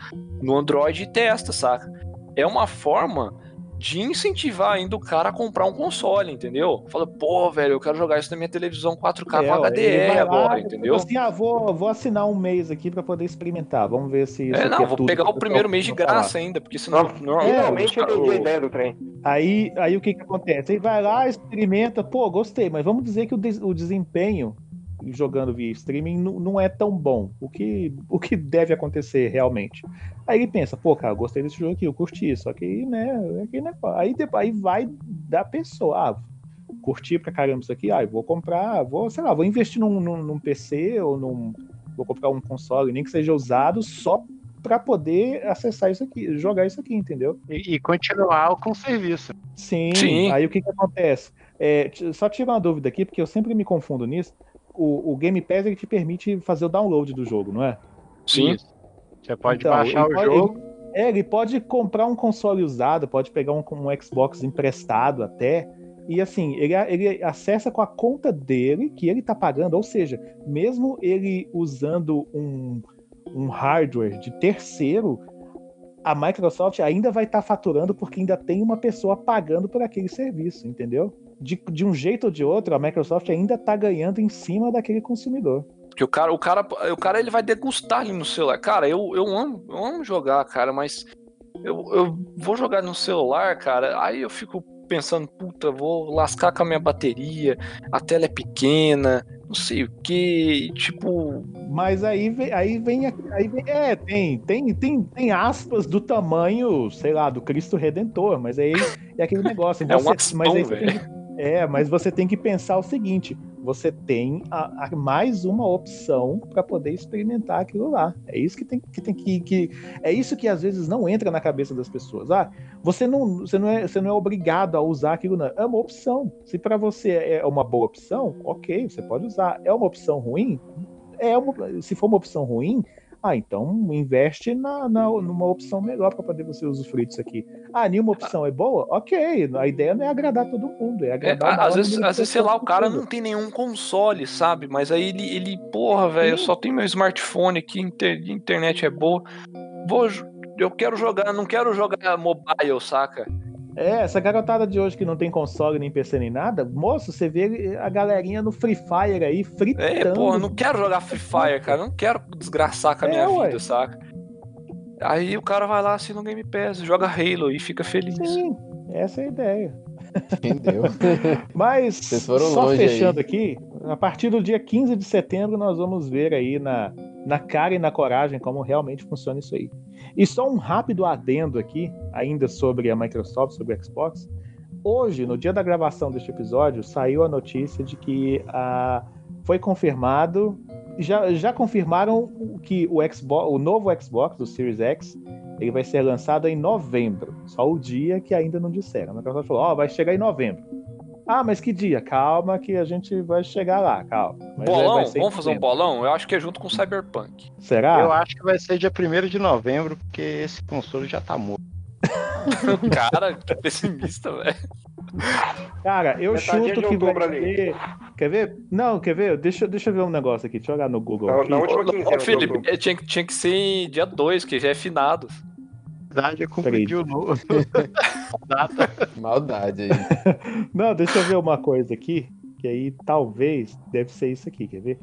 no Android e testa, saca? É uma forma de incentivar ainda o cara a comprar um console, entendeu? Fala, pô, velho, eu quero jogar isso na minha televisão 4K É, com HDR lá, agora, entendeu? Assim, ah, vou, vou assinar um mês aqui pra poder experimentar. Vamos ver se isso É, não, é vou pegar o primeiro mês de graça falar. ainda, porque senão. Não, normalmente Finalmente os eu a ideia do trem. Aí, aí o que que acontece? Aí vai lá, experimenta, pô, gostei, mas vamos dizer que o, des- o desempenho jogando via streaming não é tão bom. O que, o que deve acontecer realmente? Aí ele pensa, pô, cara, eu gostei desse jogo aqui, eu curti, só que, né, é aquele negócio. aí, depois, aí vai da pessoa, ah, curti pra caramba isso aqui, ah, eu vou comprar, vou, sei lá, vou investir num, num, num PC ou num. Vou comprar um console, nem que seja usado, só pra poder acessar isso aqui, jogar isso aqui, entendeu? E, e continuar com o serviço. Sim, Sim. aí o que que acontece? É, só tirar uma dúvida aqui, porque eu sempre me confundo nisso. O, o Game Pass ele te permite fazer o download do jogo, não é? Sim. Você pode Então, baixar ele o pode- jogo. É, ele pode comprar um console usado, pode pegar um, um Xbox emprestado até. E assim, ele, ele acessa com a conta dele, que ele tá pagando, ou seja, mesmo ele usando um, um hardware de terceiro, a Microsoft ainda vai estar faturando porque ainda tem uma pessoa pagando por aquele serviço, entendeu? De, de um jeito ou de outro, a Microsoft ainda tá ganhando em cima daquele consumidor. Porque o cara, o cara, o cara ele vai degustar ali no celular. Cara, eu, eu, amo, eu amo jogar, cara, mas eu, eu vou jogar no celular, cara, aí eu fico pensando, puta, vou lascar com a minha bateria, a tela é pequena, não sei o que, tipo, Mas aí vem, aí vem, aí vem- é, tem, tem, tem, tem aspas do tamanho, sei lá, do Cristo Redentor, mas aí é aquele negócio. É um você- mas aí velho. É, mas você tem que pensar o seguinte: você tem a- a- mais uma opção para poder experimentar aquilo lá. É isso que tem que, tem que, que- é isso que às vezes não entra na cabeça das pessoas. Ah, você não, você não é, você não é obrigado a usar aquilo, não. É uma opção. Se para você é uma boa opção, ok, você pode usar. É uma opção ruim, é uma- se for uma opção ruim, ah, então investe na, na- numa opção melhor para poder você usufruir disso aqui. Ah, nenhuma opção é boa? Ok, a ideia não é agradar todo mundo, é É, agradar o às vezes, às vezes, sei lá, o cara possível. não tem nenhum console, sabe? Mas aí ele, ele porra, velho, eu só tenho meu smartphone aqui, inter- internet é boa. Vou, eu quero jogar, não quero jogar mobile, saca? É, essa garotada de hoje que não tem console, nem PC, nem nada, moço, você vê a galerinha no Free Fire aí, fritando. É, porra, eu não quero jogar Free Fire, cara. Eu não quero desgraçar com a É, minha ué. vida, saca? Aí o cara vai lá, assina o Game Pass, joga Halo e fica feliz. Sim, essa é a ideia. Entendeu? Mas, Vocês foram só longe fechando aqui, a partir do dia 15 de setembro nós vamos ver aí na, na cara e na coragem como realmente funciona isso aí. E só um rápido adendo aqui, ainda sobre a Microsoft, sobre o Xbox. Hoje, no dia da gravação deste episódio, saiu a notícia de que ah, foi confirmado, já, já confirmaram que o, Xbox, o novo Xbox, o Series X, ele vai ser lançado em novembro. Só o dia que ainda não disseram. A Microsoft falou, ó, vai chegar em novembro. Ah, mas que dia? Calma que a gente vai chegar lá, calma. Mas é- bolão? vai ser em Vamos fazer um bolão? Eu acho que é junto com o Cyberpunk. Será? Eu acho que vai ser dia 1 de novembro, porque esse console já tá morto. Cara, que pessimista, velho. Cara, eu Metadinha chuto que vai ser... Quer ver? Não, quer ver? Deixa, deixa eu ver um negócio aqui. Deixa eu olhar no Google. Na- aqui. na última quinzena Felipe, eh, tinha, que- tinha que ser em dia 2, que já é finados. Na verdade, é confundir o novo. Maldade aí. Não, deixa eu ver uma coisa aqui, que aí talvez deve ser isso aqui, quer ver?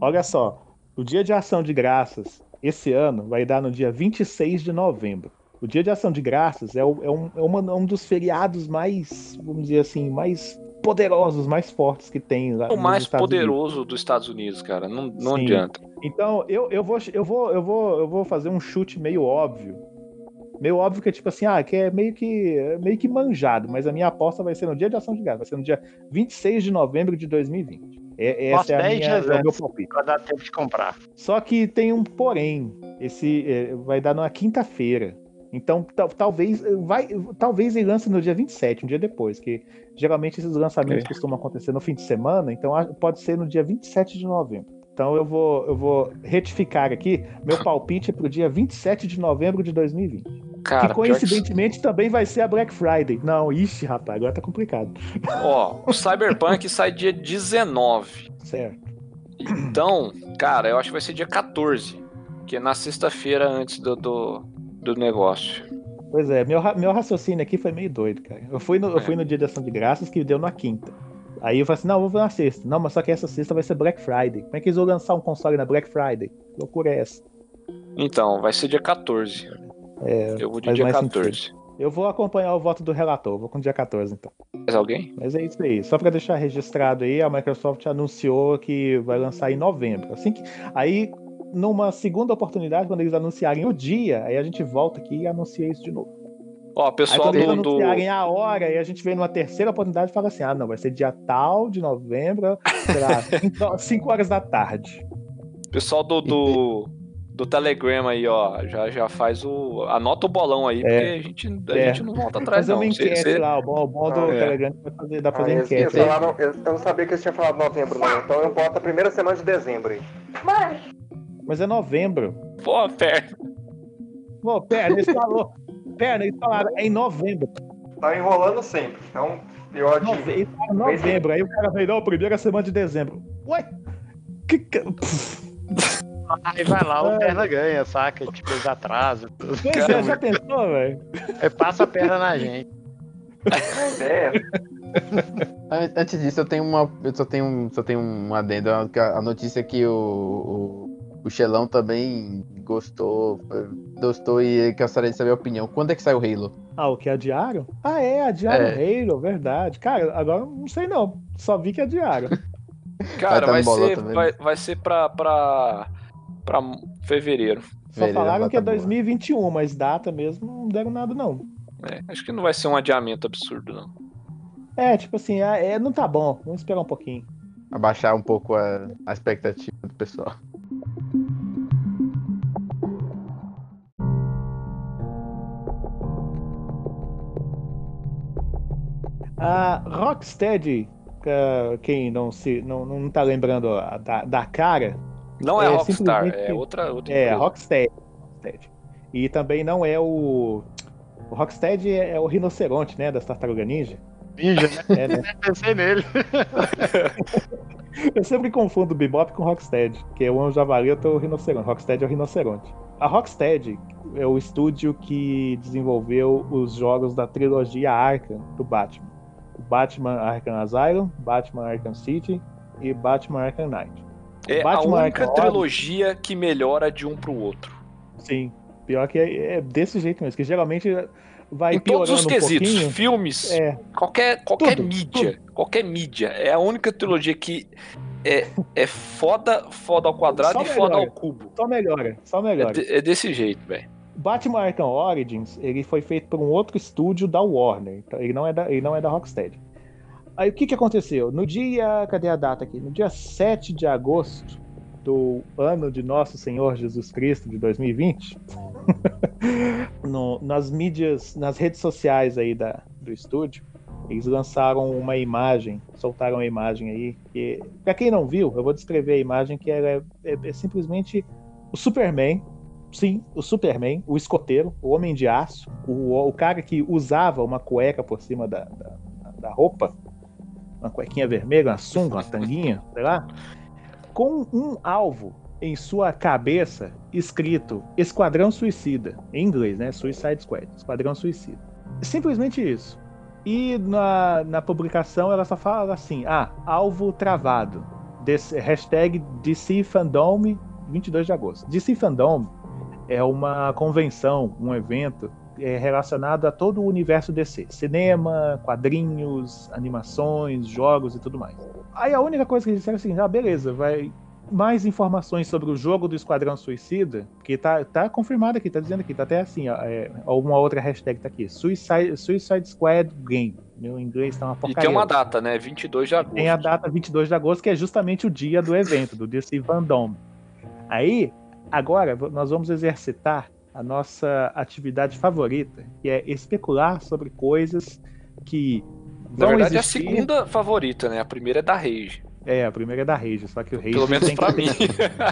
Olha só, o Dia de Ação de Graças esse ano vai dar no dia 26 de novembro. O Dia de Ação de Graças é, o- é um, é uma- é um dos feriados mais, vamos dizer assim, mais poderosos, mais fortes que tem lá O nos mais Estados Unidos. poderoso dos Estados Unidos, cara. Não, não Sim. adianta. Então, eu, eu, vou, eu, vou, eu, vou, eu vou fazer um chute meio óbvio. Meio óbvio que é tipo assim, ah, que é meio que, é meio que manjado, mas a minha aposta vai ser no dia de ação de graças, vai ser no dia 26 de novembro de 2020. É, essa é, a 10 minha, é o meu palpite. Dar tempo de comprar. Só que tem um porém. Esse é, vai dar na quinta-feira. Então, tal- talvez vai, talvez ele lance no dia 27, um dia depois, que geralmente esses lançamentos Ok. costumam acontecer no fim de semana, então pode ser no dia 27 de novembro. Então eu vou, eu vou retificar aqui, meu palpite é pro dia 27 de novembro de 2020. Cara, que pior que- coincidentemente também vai ser a Black Friday. Não, ixi, rapaz, agora tá complicado. Ó, o Cyberpunk sai dia 19. Certo. Então, cara, eu acho que vai ser dia 14. Que é na sexta-feira antes do, do, do negócio. Pois é, meu, meu raciocínio aqui foi meio doido, cara. Eu fui, no, eu fui no dia de ação de graças que deu na quinta. Aí eu falei assim, não, vou na sexta. Não, mas só que essa sexta vai ser Black Friday. Como é que eles vão lançar um console na Black Friday? Que loucura é essa? Então, vai ser dia 14. É, Eu vou de dia mais 14. eu vou acompanhar o voto do relator, vou com o dia 14 então. Mais alguém? Mas é isso aí. Só para deixar registrado aí, a Microsoft anunciou que vai lançar em novembro. Assim que aí numa segunda oportunidade, quando eles anunciarem o dia, aí a gente volta aqui e anuncia isso de novo. Ó, Aí pessoal quando eles do, do- a hora, aí a gente vem numa terceira oportunidade e fala assim: ah, não, vai ser dia tal de novembro, sei lá, 5 horas da tarde. pessoal do, do, do Telegram aí, ó, já, já faz o. Anota o bolão aí, É. porque a gente, a É. gente não volta atrás, Fazer não. uma enquete cê- lá, o bom, o bom do Ah, é. Telegram vai fazer, dá pra Ah, fazer eles, eles enquete. aí. falaram, eles- eu não sabia que eles tinham falado novembro, não. Então eu boto a primeira semana de dezembro aí. Mas é novembro. Pô, perto. Pô, perna, eles falaram. Perna, eles falaram, é em novembro. Tá enrolando sempre. Então, eu Nove- adivinho. eles falaram novembro. Aí o cara veio, não, primeira semana de dezembro. Ué? Que. que- Aí vai lá, o perna ganha, saca? Tipo, eles atrasam. Pois é, já pensou, velho? Aí passa a perna na gente. É, An- Antes disso, eu tenho uma. Eu só tenho, um- só tenho um adendo. A a notícia é que o, o, Xelão também gostou. Gostou e gostaria de saber a opinião. Quando é que sai o Halo? Ah, o que adiaram? Ah, é, adiaram É. Halo, verdade. Cara, agora eu não sei não. Só vi que adiaram. Cara, tá vai, bolão ser, vai, vai ser pra, pra, pra fevereiro. Só Fevereiro, falaram que é data boa. 2021, mas data mesmo não deram nada, não. É, acho que não vai ser um adiamento absurdo, não. É, tipo assim, é, é, não tá bom. Vamos esperar um pouquinho. Abaixar um pouco a, a expectativa do pessoal. A Rocksteady, que- quem não se não, não tá lembrando da, da cara, Não é, É, Rockstar, simplesmente- é outra, outra é empresa. Rocksteady. Rocksteady. E também não é o. O Rocksteady é, é o rinoceronte, né? Das Tartaruga Ninja. Ninja, né? É, né? Pensei nele. Eu sempre confundo o Bebop com o Rocksteady, que é um javali e o rinoceronte. Rocksteady é o rinoceronte. A Rocksteady é o estúdio que desenvolveu os jogos da trilogia Arkham do Batman. Batman Arkham Asylum, Batman Arkham City e Batman Arkham Knight. É Batman a única Arkham trilogia que melhora de um pro outro. Sim, pior que é, é desse jeito mesmo, que geralmente vai em todos os um quesitos, pouquinho. filmes, É, qualquer, qualquer Tudo, mídia, qualquer mídia. É a única trilogia que é, é foda, foda ao quadrado Só e foda melhora. ao cubo. só melhora, só É, melhora. de- é desse jeito, velho. Batman Arkham Origins, ele foi feito por um outro estúdio da Warner. Então, ele não é da, ele não é da Rocksteady. Aí o que que aconteceu? No dia, cadê a data aqui? No dia 7 de agosto do ano de Nosso Senhor Jesus Cristo de 2020, no- nas mídias, nas redes sociais aí da, do estúdio, eles lançaram uma imagem, soltaram uma imagem aí, que, pra quem não viu, eu vou descrever a imagem, que é, é, é simplesmente o Superman, sim, o Superman, o escoteiro, o homem de aço, o, o cara que usava uma cueca por cima da, da, da roupa, uma cuequinha vermelha, uma sunga, uma tanguinha, sei lá, com um alvo em sua cabeça escrito Esquadrão Suicida, em inglês, né? Suicide Squad, Esquadrão Suicida. Simplesmente isso. E na, na publicação ela só fala assim: ah, alvo travado. Des, hashtag DC Fandom 22 de agosto. DC Fandom é uma convenção, um evento é, relacionado a todo o universo DC: cinema, quadrinhos, animações, jogos e tudo mais. Aí a única coisa que eles disseram é assim: ah, beleza, vai mais informações sobre o jogo do Esquadrão Suicida, que tá, tá confirmado aqui, tá dizendo aqui, tá até assim, ó, é, alguma outra hashtag tá aqui, Suicide, Suicide Squad Game. Meu inglês tá uma porcaria. E tem uma data, né? 22 de agosto. Tem a data 22 de agosto, que é justamente o dia do evento, do DC Vandom. Aí, agora, nós vamos exercitar a nossa atividade favorita, que é especular sobre coisas que Na verdade, existir... é a segunda favorita, né? A primeira é da Rage. É, a primeira é da Rage, só que o Rage. Pelo menos pra que... mim.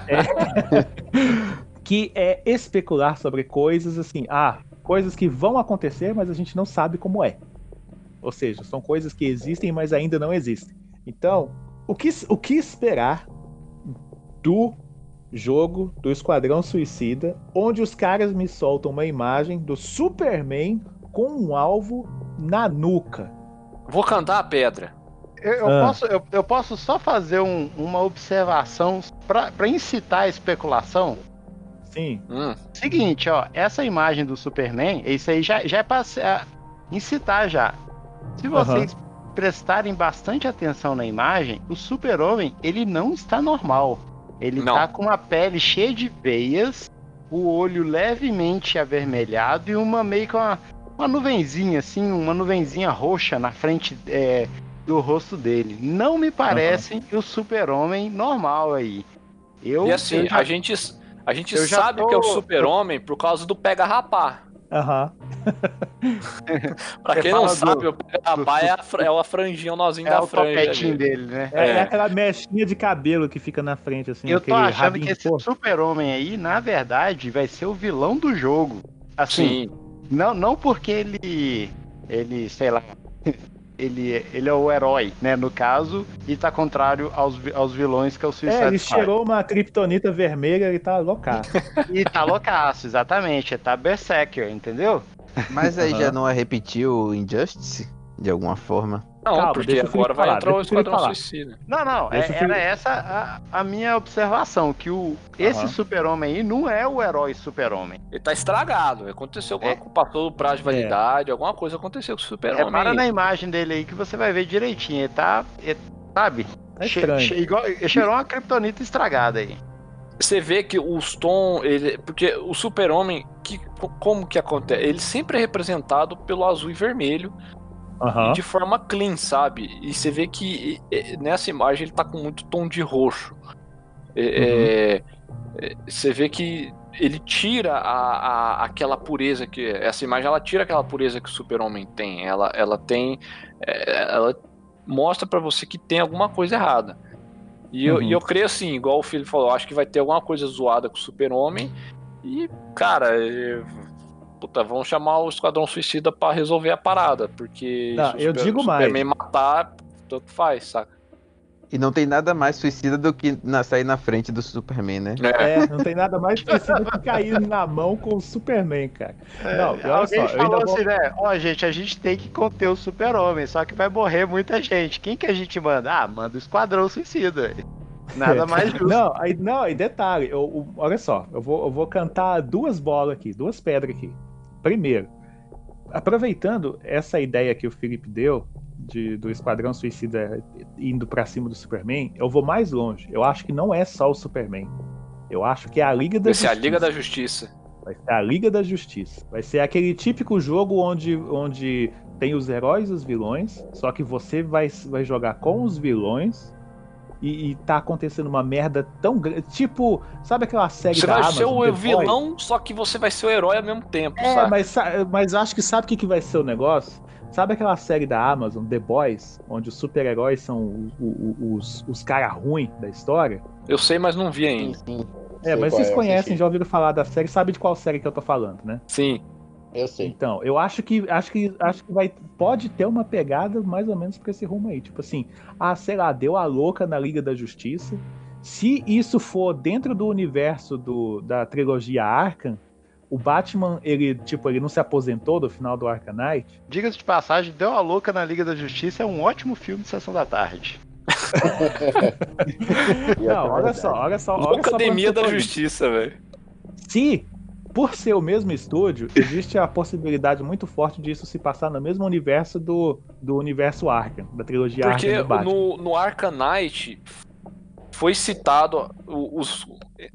É... que é especular sobre coisas assim, ah, coisas que vão acontecer, mas a gente não sabe como é. Ou seja, são coisas que existem, mas ainda não existem. Então, o que, o que esperar do jogo do Esquadrão Suicida, onde os caras me soltam uma imagem do Superman com um alvo na nuca? Vou cantar a pedra. Eu, eu ah. posso, eu, eu, posso só fazer um, uma observação para incitar a especulação? Sim. Hum. Seguinte, ó, essa imagem do Superman, isso aí já, já é para incitar já. Se vocês uhum. prestarem bastante atenção na imagem, o Super-Homem, ele não está normal. Ele não. tá com a pele cheia de veias, o olho levemente avermelhado e uma meio que uma, uma nuvenzinha, assim, uma nuvenzinha roxa na frente é, do rosto dele. Não me parece uhum. o super-homem normal aí. Eu, e assim, já... a gente, a gente sabe tô... que é o super-homem por causa do pega-rapar. Aham. Uhum. pra quem não sabe, do, o pega-rapar do... é, a, é a franjinha, o nozinho é da o franja. dele, né? É, é, aquela mechinha de cabelo que fica na frente, assim. Eu tô achando que esse super-homem aí, na verdade, vai ser o vilão do jogo. Assim, Sim. Não, não porque ele. Ele, sei lá, ele, ele é o herói, né, no caso, e tá contrário aos, aos vilões que é o Suicide É, ele cheirou uma kriptonita vermelha e tá loucaço. e tá loucaço, exatamente, tá berserker, entendeu? Mas aí uhum. já não é repetir o Injustice, de alguma forma? Não, Calma, porque agora vai entrar o Esquadrão Suicida. Não, não, é, era essa a, a, minha observação, que o, esse super-homem aí não é o herói super-homem. Ele tá estragado, aconteceu alguma é. coisa, passou o prazo de validade, é. alguma coisa aconteceu com o super-homem Repara na imagem dele aí que você vai ver direitinho, ele tá, ele, sabe? Tá estranho. Che, che, igual, cheirou uma criptonita estragada aí. Você vê que o Stone, ele, porque o super-homem, que, como que acontece? Ele sempre é representado pelo azul e vermelho, Uhum. de forma clean, sabe? E você vê que nessa imagem ele tá com muito tom de roxo. É, uhum. é, você vê que ele tira a, a, aquela pureza que. Essa imagem ela tira aquela pureza que o super-homem tem. Ela, ela tem. É, ela mostra para você que tem alguma coisa errada. E, uhum. eu, e eu creio assim, igual o filho falou, acho que vai ter alguma coisa zoada com o super-homem. E, cara, puta, vão chamar o Esquadrão Suicida para resolver a parada, porque não, eu super, digo mais. Superman matar, tanto faz, saca? E não tem nada mais suicida do que na, sair na frente do Superman, né? É, é não tem nada mais suicida do que cair na mão com o Superman, cara. É, não, olha só, falou assim, vou... né? Ó, gente, a gente tem que conter o Super-Homem, só que vai morrer muita gente. Quem que a gente manda? Ah, manda o Esquadrão Suicida. Nada mais justo. Não, aí, não, aí detalhe, eu, eu, olha só, eu vou, eu vou cantar duas bolas aqui, duas pedras aqui. Primeiro, aproveitando essa ideia que o Felipe deu de, do Esquadrão Suicida indo para cima do Superman, eu vou mais longe. Eu acho que não é só o Superman. Eu acho que é a Liga da Vai Justiça. Vai ser a Liga da Justiça. Vai ser a Liga da Justiça. Vai ser aquele típico jogo onde, onde tem os heróis e os vilões, só que você vai, vai jogar com os vilões e, e tá acontecendo uma merda tão grande. Tipo, sabe aquela série você da vai Amazon? ser o vilão, só que você vai ser o herói ao mesmo tempo, é, sabe? Mas, mas acho que sabe o que, que vai ser o negócio? Sabe aquela série da Amazon, The Boys, onde os super-heróis são os, os, os caras ruins da história? Eu sei, mas não vi ainda. Sim, sim. É, Sei mas vocês é, conhecem, já ouviram falar da série, sabe de qual série que eu tô falando, né? Sim. Eu sei. Então, eu acho que acho que acho que vai pode ter uma pegada mais ou menos pra esse rumo aí, tipo assim, ah, sei lá, deu a louca na Liga da Justiça. Se isso for dentro do universo do, da trilogia Arkham, o Batman, ele tipo, ele não se aposentou do final do Arkham Knight. Diga-se de passagem, Deu a Louca na Liga da Justiça é um ótimo filme de sessão da tarde. Não, olha só, olha só, olha só Academia da. Justiça, velho. Se, por ser o mesmo estúdio, existe a possibilidade muito forte disso se passar no mesmo universo do, do universo Arkham, da trilogia Porque Arkham Batman. no, no Arcanite foi citado os,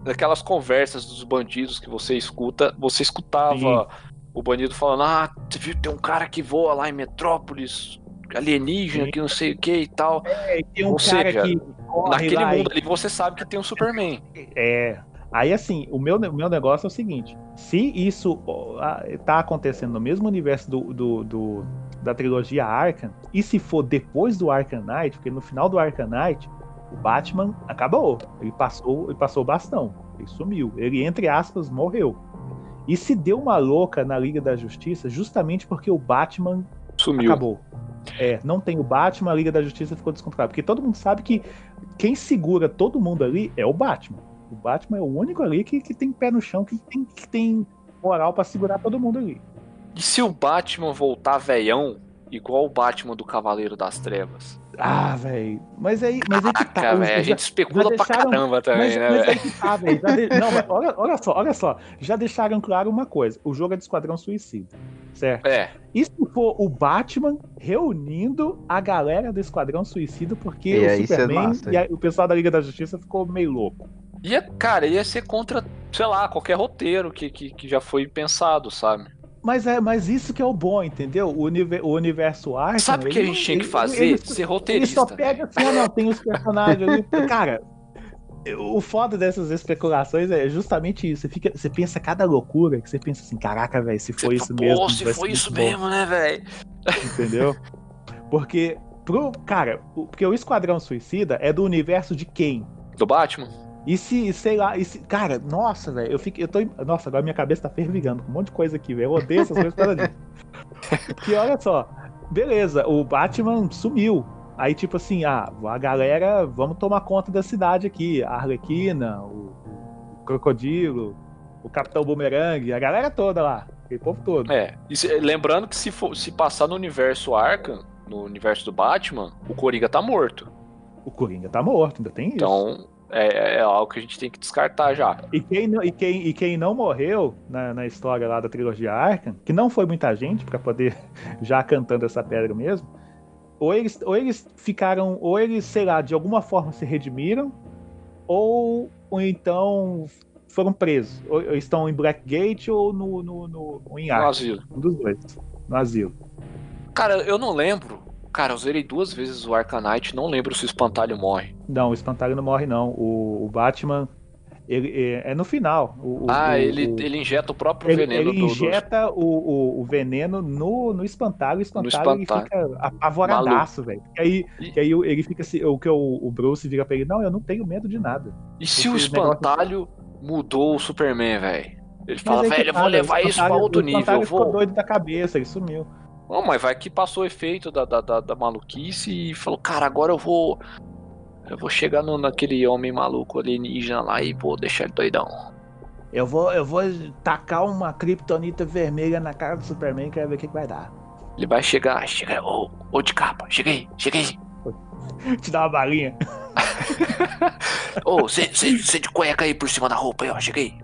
aquelas conversas dos bandidos que você escuta, você escutava Sim. o bandido falando, ah, você viu, tem um cara que voa lá em Metrópolis, alienígena, Sim. que não sei o que e tal. É, tem um Ou cara seja, que Naquele mundo ali você sabe que tem um Superman. É. Aí, assim, o meu, o meu negócio é o seguinte: se isso tá acontecendo no mesmo universo do, do- do- da trilogia Arkham, e se for depois do Arkham Knight, porque no final do Arkham Knight, o Batman acabou. Ele passou, ele passou o bastão. Ele sumiu. Ele, entre aspas, morreu. E se deu uma louca na Liga da Justiça justamente porque o Batman Sumiu. acabou. É, não tem o Batman, a Liga da Justiça ficou descontrolada. Porque todo mundo sabe que quem segura todo mundo ali é o Batman. O Batman é o único ali que, que tem pé no chão, que tem, que tem moral pra segurar todo mundo ali. E se o Batman voltar veião, igual o Batman do Cavaleiro das Trevas? Ah, velho. Mas aí, mas aí que tá. Caraca, os- velho, a já- gente especula pra deixaram- caramba também, mas, né, mas aí que tá, velho. Já de- Não, mas olha, olha só, olha só. Já deixaram claro uma coisa: o jogo é de Esquadrão Suicida. Certo? É, E se for o Batman reunindo a galera do Esquadrão Suicida, porque E o isso é Superman massa, e a- o pessoal da Liga da Justiça ficou meio louco. Ia, cara, ia ser contra, sei lá, qualquer roteiro que, que, que já foi pensado, sabe? Mas é, mas isso que é o bom, entendeu? O, univer- o universo Arkham. Sabe o que a ele gente tinha que ele- fazer? ele- Ser Ele roteirista. só pega assim, ah, não, tem os personagens ali. Cara, o foda dessas especulações é justamente isso. Você, fica, você pensa cada loucura que você pensa assim, caraca, velho, se foi isso Pô, mesmo. se foi ser isso muito bom", mesmo, né, velho? Entendeu? Porque, pro, cara, porque o Esquadrão Suicida é do universo de quem? Do Batman? E se, sei lá, e se, cara, nossa, velho, eu fico, eu tô, nossa, agora minha cabeça tá fervilhando com um monte de coisa aqui, velho, eu odeio essas coisas causa disso. Porque olha só, beleza, o Batman sumiu, aí tipo assim, ah, a galera, vamos tomar conta da cidade aqui, a Arlequina, o, o Crocodilo, o Capitão Boomerang, a galera toda lá, aquele povo todo. É. Se- lembrando que se, for, se passar no universo Arkham, no universo do Batman, o Coringa tá morto. O Coringa tá morto, ainda tem isso. Então, é, é algo que a gente tem que descartar já. E quem, não- e, quem, e quem não morreu na, na história lá da trilogia Arkham, que não foi muita gente pra poder já cantando essa pedra mesmo, ou eles, ou eles ficaram, ou eles, sei lá, de alguma forma se redimiram, ou, ou então foram presos. Ou, ou estão em Blackgate ou no, no, no, ou em No Arkham. asilo. Um dos dois. No asilo. Cara, eu não lembro. Cara, eu zerei duas vezes o Arcanite, não lembro se o espantalho morre. Não, o espantalho não morre, não. O, o Batman. Ele, é, é no final. O- ah, o- ele, ele injeta o próprio Ele, veneno ele do- injeta o, o, o veneno no, no espantalho, o espantalho, espantalho. ele fica apavoradaço, velho. E aí, E- aí ele fica assim, o que o, o Bruce vira pra ele, não, eu não tenho medo de nada. E se o Esse negócio- espantalho mudou o Superman, velho? Ele Mas fala, velho, eu vou levar isso pra espantalho- outro o nível. espantalho Eu ficou vou. doido da cabeça, ele sumiu. Não, mas vai que passou o efeito da, da, da, da maluquice e falou, cara, agora eu vou. Eu vou chegar no, naquele homem maluco alienígena lá e vou deixar ele doidão. Eu vou, eu vou tacar uma kryptonita vermelha na cara do Superman e quero ver o que, que vai dar. Ele vai chegar, chega, ô, ô de capa, chega aí, chega aí. Te dá uma balinha. Ô, você de cueca aí por cima da roupa aí, ó, chega aí.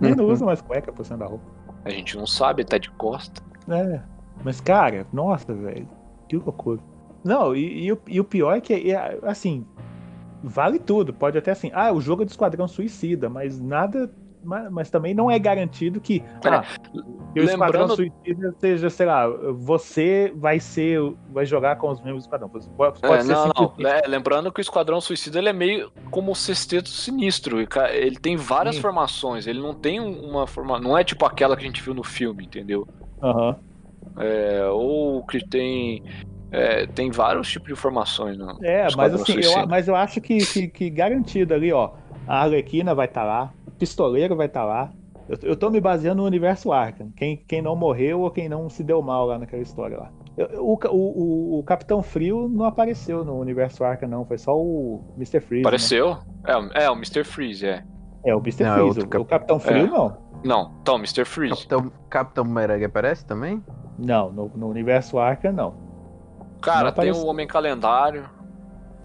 Nem não usa mais cueca por cima da roupa. A gente não sabe, ele tá de costa. É. Mas, cara, nossa, velho. Que loucura. Não, e, e o, e o pior é que, é, assim, vale tudo. Pode até assim, ah, o jogo é do Esquadrão Suicida, mas nada. Mas, mas também não é garantido que, ah, que o Esquadrão Suicida seja, sei lá, você vai ser. Vai jogar com os membros do Esquadrão. Pode, pode É, ser não, não. simplesmente- É, lembrando que o Esquadrão Suicida ele é meio como o Sexteto Sinistro. Ele tem várias Sim. formações. Ele não tem um- uma forma. Não é tipo aquela que a gente viu no filme, entendeu? Aham. É, ou que tem. é, tem vários tipos de informações. No, É, mas assim, eu, mas eu acho que, que, que garantido ali, ó. A Arlequina vai estar lá, o Pistoleiro vai estar lá. Eu, eu tô me baseando no universo Arkham. Quem, quem não morreu ou quem não se deu mal lá naquela história lá. Eu- o, o, o, o Capitão Frio não apareceu no universo Arkham, não. Foi só o Mr. Freeze. né? Apareceu? É, é, o Mr. Freeze, é. É, o Mr. Não, é Freeze. outro o, Cap- o Capitão Frio, É. não. Não, então, Mr. Freeze. Capitão, Capitão Bumerangue aparece também? Não, no, no universo Arkham, não. Cara, não tem o Homem Calendário.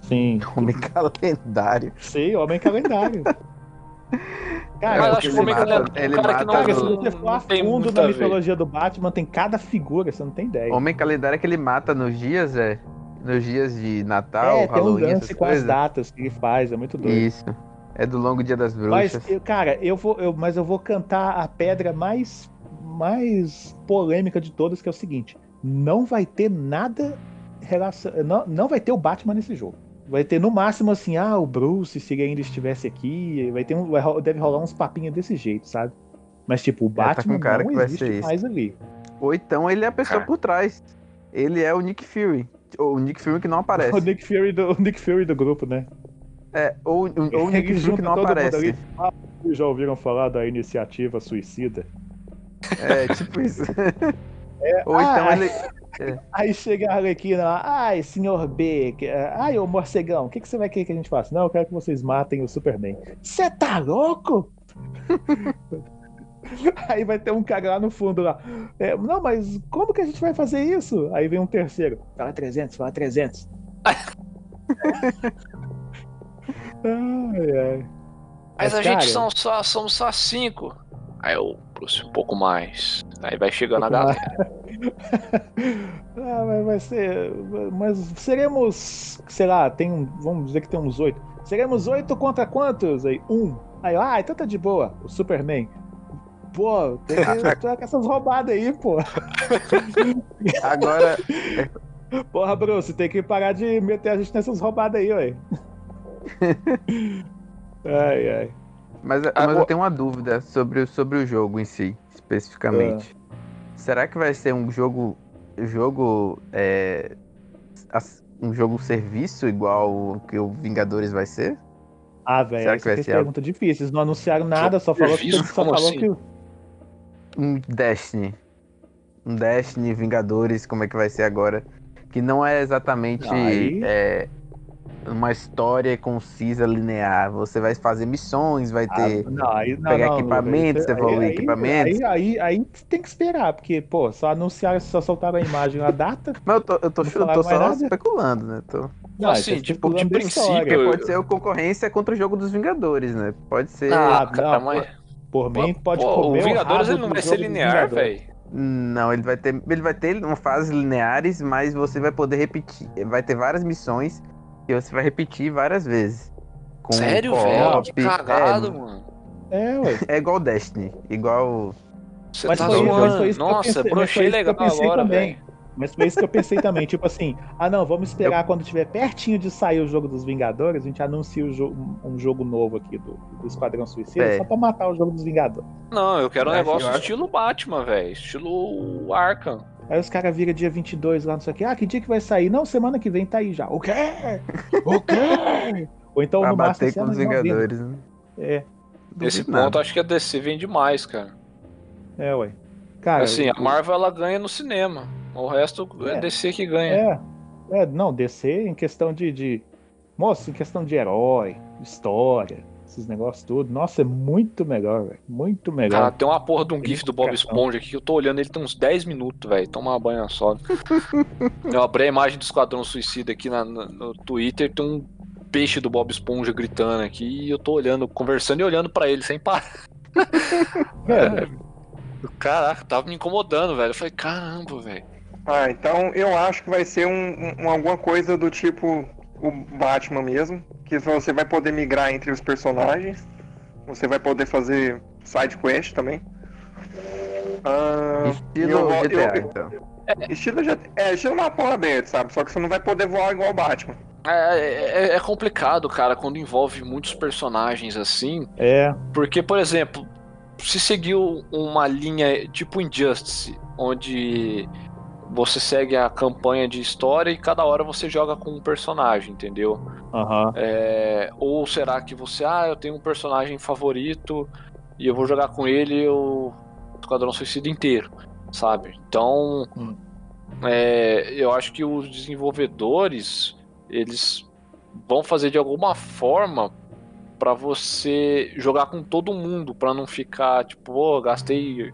Sim. Homem calendário. Sim, Homem Calendário. Cara, Mas É, acho que o Homem Calendário é ele um cara que mata não, Cara, se no- você for a fundo da mitologia do Batman, tem cada figura, você não tem ideia. Homem calendário é que ele mata nos dias, é? Nos dias de Natal, é, tem um Halloween, lance com as datas que ele faz, é muito doido. Isso. É do longo dia das Mas, bruxas. eu- cara, eu vou, eu- mas eu vou cantar a pedra mais, mais polêmica de todas, que é o seguinte: não vai ter nada relação, não, não vai ter o Batman nesse jogo. Vai ter no máximo assim, ah, o Bruce, se ele ainda estivesse aqui, vai ter um, vai deve rolar uns papinhos desse jeito, sabe? Mas tipo, o tá com Batman cara não que vai existe ser isso. mais ali. Ou então ele é a pessoa Cara. por trás. Ele é o Nick Fury. Ou o Nick Fury que não O aparece. Nick Fury do, o Nick Fury do grupo, né? É, ou, ou o Nick junta não aparece. Ah, vocês já ouviram falar da iniciativa suicida? É, tipo isso. Ou ah, então ele. Aí chega a Arlequina lá, ai, senhor B, que- ai, ô morcegão, o que, que você vai querer que a gente faça? Não, eu quero que vocês matem o Superman. Você tá louco? Aí vai ter um cara lá no fundo lá. "É, não, mas como que a gente vai fazer isso? Aí vem um terceiro. Fala 300, fala 300. ai, ai. Mas a cara, gente são só, somos só cinco. Aí eu trouxe um pouco mais. Aí vai chegando a galera. Ah, mas vai ser. Mas seremos. Sei lá, tem um. Vamos dizer que tem uns oito. Seremos oito contra quantos? Aí, um. Aí, eu, ah, então tá de boa. O Superman. Pô, tem que trocar essas roubadas aí, pô. Agora, Porra, Bruce, tem que parar de meter a gente nessas roubadas aí, ué. Ai, ai. mas, mas Agora- eu tenho uma dúvida sobre, o- sobre o jogo em si, especificamente. Ah. Será que vai ser um jogo. Jogo. é, um jogo serviço igual o que o Vingadores vai ser? Ah, velho, Será aí que vai fez ser a- pergunta difícil. Eles não anunciaram nada, só falou que, só Como falou assim? que Um Destiny. Um Destiny, Vingadores, como é que vai ser agora? Que não é exatamente Aí- é, uma história concisa, linear. Você vai fazer missões, vai ter. Ah, não, aí, não, pegar não, equipamentos, aí- evoluir aí- equipamentos. Aí, aí, aí tem que esperar, porque, pô, só anunciaram, só soltaram a imagem, a data. Mas eu tô, eu tô, Não eu tô só nada. especulando, né? Tô... Não, Assim, é tipo, de princípio, Eu- Pode ser a concorrência contra o jogo dos Vingadores, né? Pode ser. Ah, não, cara, pô, mas. Por mim, pode Pô, comer o Vingadores rabo ele não vai ser linear, velho. Não, ele vai ter. Ele vai ter uma fases lineares, mas você vai poder repetir. Vai ter várias missões que você vai repetir várias vezes. Com Sério, velho? Que é, cagado, mano. É, ué. É igual Destiny. Igual. Você Mas tá foi mas zoando. foi isso que eu Nossa, pensei- brochei que eu legal pensei agora, também. velho. Mas foi isso que eu pensei também. Tipo assim, ah não, vamos esperar quando tiver pertinho de sair o jogo dos Vingadores, a gente anuncia o jo- um jogo novo aqui do, do Esquadrão Suicida, É. só pra matar o jogo dos Vingadores. Não, eu quero um Eu negócio eu estilo Batman, velho. Estilo Arkham. Aí os caras viram dia 22 lá, não sei o quê. Ah, que dia que vai sair? Não, semana que vem tá aí já. O quê? O quê? Ou então pra no bater com os. Vingadores, né? É, Nesse ponto, acho que a DC vem demais, cara. é, ué. Cara, assim, a o- Marvel ela ganha no cinema. O resto é, É. DC que ganha. É, é, não, DC em questão de, de. Moço, em questão de herói, história, esses negócios tudo. Nossa, é muito melhor, velho. Muito melhor. Cara, tem uma porra de um GIF do Bob. Esponja aqui que eu tô olhando ele tem uns 10 minutos, velho. Toma uma banha só. eu abri a imagem do Esquadrão Suicida aqui na- no, no Twitter, tem um peixe do Bob Esponja gritando aqui e eu tô olhando, conversando e olhando pra ele sem parar. É, Caraca, tava me incomodando, velho. Eu falei, caramba, velho. Ah, então eu acho que vai ser um, um- alguma coisa do tipo o Batman mesmo, que você vai poder migrar entre os personagens, você vai poder fazer side quest também. Ah, Estilo eu GTA, eu- então. estilo já é estilo mapa aberto, sabe? Só que você não vai poder voar igual o Batman. É, é- é complicado, cara, quando envolve muitos personagens assim. é. Porque, por exemplo, se seguiu uma linha tipo Injustice, onde você segue a campanha de história e cada hora você joga com um personagem, entendeu? Aham. É, ou será que você, ah, eu tenho um personagem favorito e eu vou jogar com ele o Esquadrão Suicida inteiro, sabe? Então, Hum. é, eu acho que os desenvolvedores eles vão fazer de alguma forma pra você jogar com todo mundo, pra não ficar tipo, pô, gastei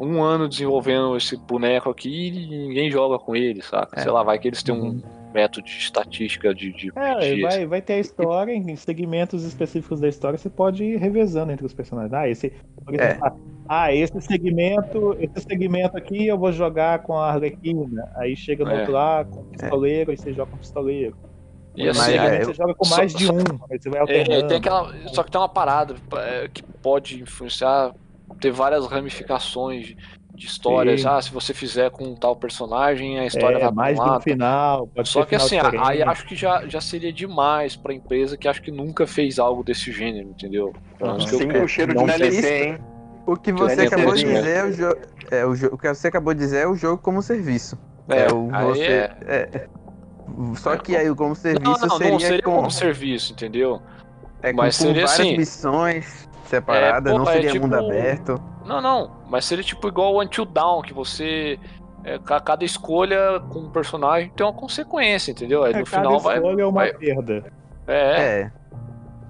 um ano desenvolvendo esse boneco aqui e ninguém joga com ele, saca? É. Sei lá, vai que eles têm um método de estatística de, de É, de- vai, vai ter a história, em segmentos específicos da história, você pode ir revezando entre os personagens. Ah, esse. Por É. exemplo, ah, esse segmento, esse segmento aqui eu vou jogar com a Arlequina. Aí chega no É. outro lá com o pistoleiro, aí você joga com o pistoleiro. E Mas assim, é, você joga com só- mais de só- um, aí você vai É, tem aquela, só que tem uma parada é, que pode influenciar, ter várias ramificações de, histórias. Sim. Ah, se você fizer com tal personagem, a história é, vai mais um um lado. final. Pode Só que final assim, aí acho que já, já seria demais pra empresa que acho que nunca fez algo desse gênero, entendeu? Menos que eu- Sim, o cheiro de DLC, hein? O que você acabou de dizer é o jogo. É, o, jo- o que você acabou de dizer é o jogo como serviço. É, o aí você. é- é. Só que aí o como serviço Não, não, seria, não seria com, como serviço, entendeu? é, com, mas com seria várias assim- missões separadas, É, pô, não é seria tipo- mundo aberto. Não, não, mas seria tipo igual o Until Dawn, que você. é, ca- cada escolha com um personagem tem uma consequência, entendeu? Aí É, no cada final vai. escolha é uma vai- perda. É, É.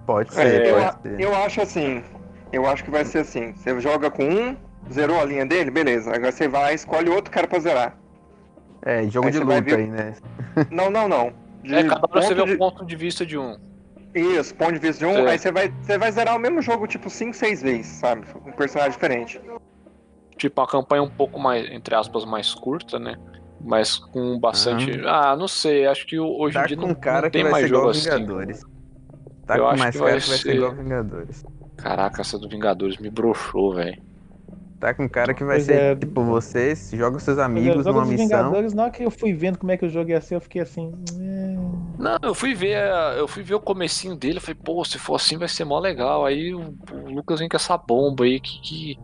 Pode É, ser, eu, pode ser. eu acho assim. Eu acho que vai ser assim. Você joga com um, zerou a linha dele, beleza. Agora você vai, escolhe outro cara pra zerar. É, jogo Aí de luta ver- aí, né? Não, não, não. De é, cada hora você vê ponto o de- ponto de vista de um. Isso, ponto de vista de um, É. aí você vai, você vai zerar o mesmo jogo, tipo, 5, 6 vezes, sabe? Um personagem diferente. Tipo, uma campanha um pouco mais, entre aspas, mais curta, né? Mas com bastante. Ah, não sei, acho que hoje Tá em dia com não, cara não que tem vai mais ser igual jogo assim. Vingadores. Tá Eu com acho mais que cara vai que vai ser ser- igual Vingadores. Caraca, essa do Vingadores me broxou, velho. Tá com cara que vai Pois ser, é. tipo, você joga os seus amigos numa missão. Vingadores, na hora que eu fui vendo como é que o jogo ia ser, eu fiquei assim. "É". Não, eu fui ver, eu fui ver o comecinho dele, eu falei, pô, se for assim vai ser mó legal. Aí o, o Lucas vem com essa bomba aí que. que-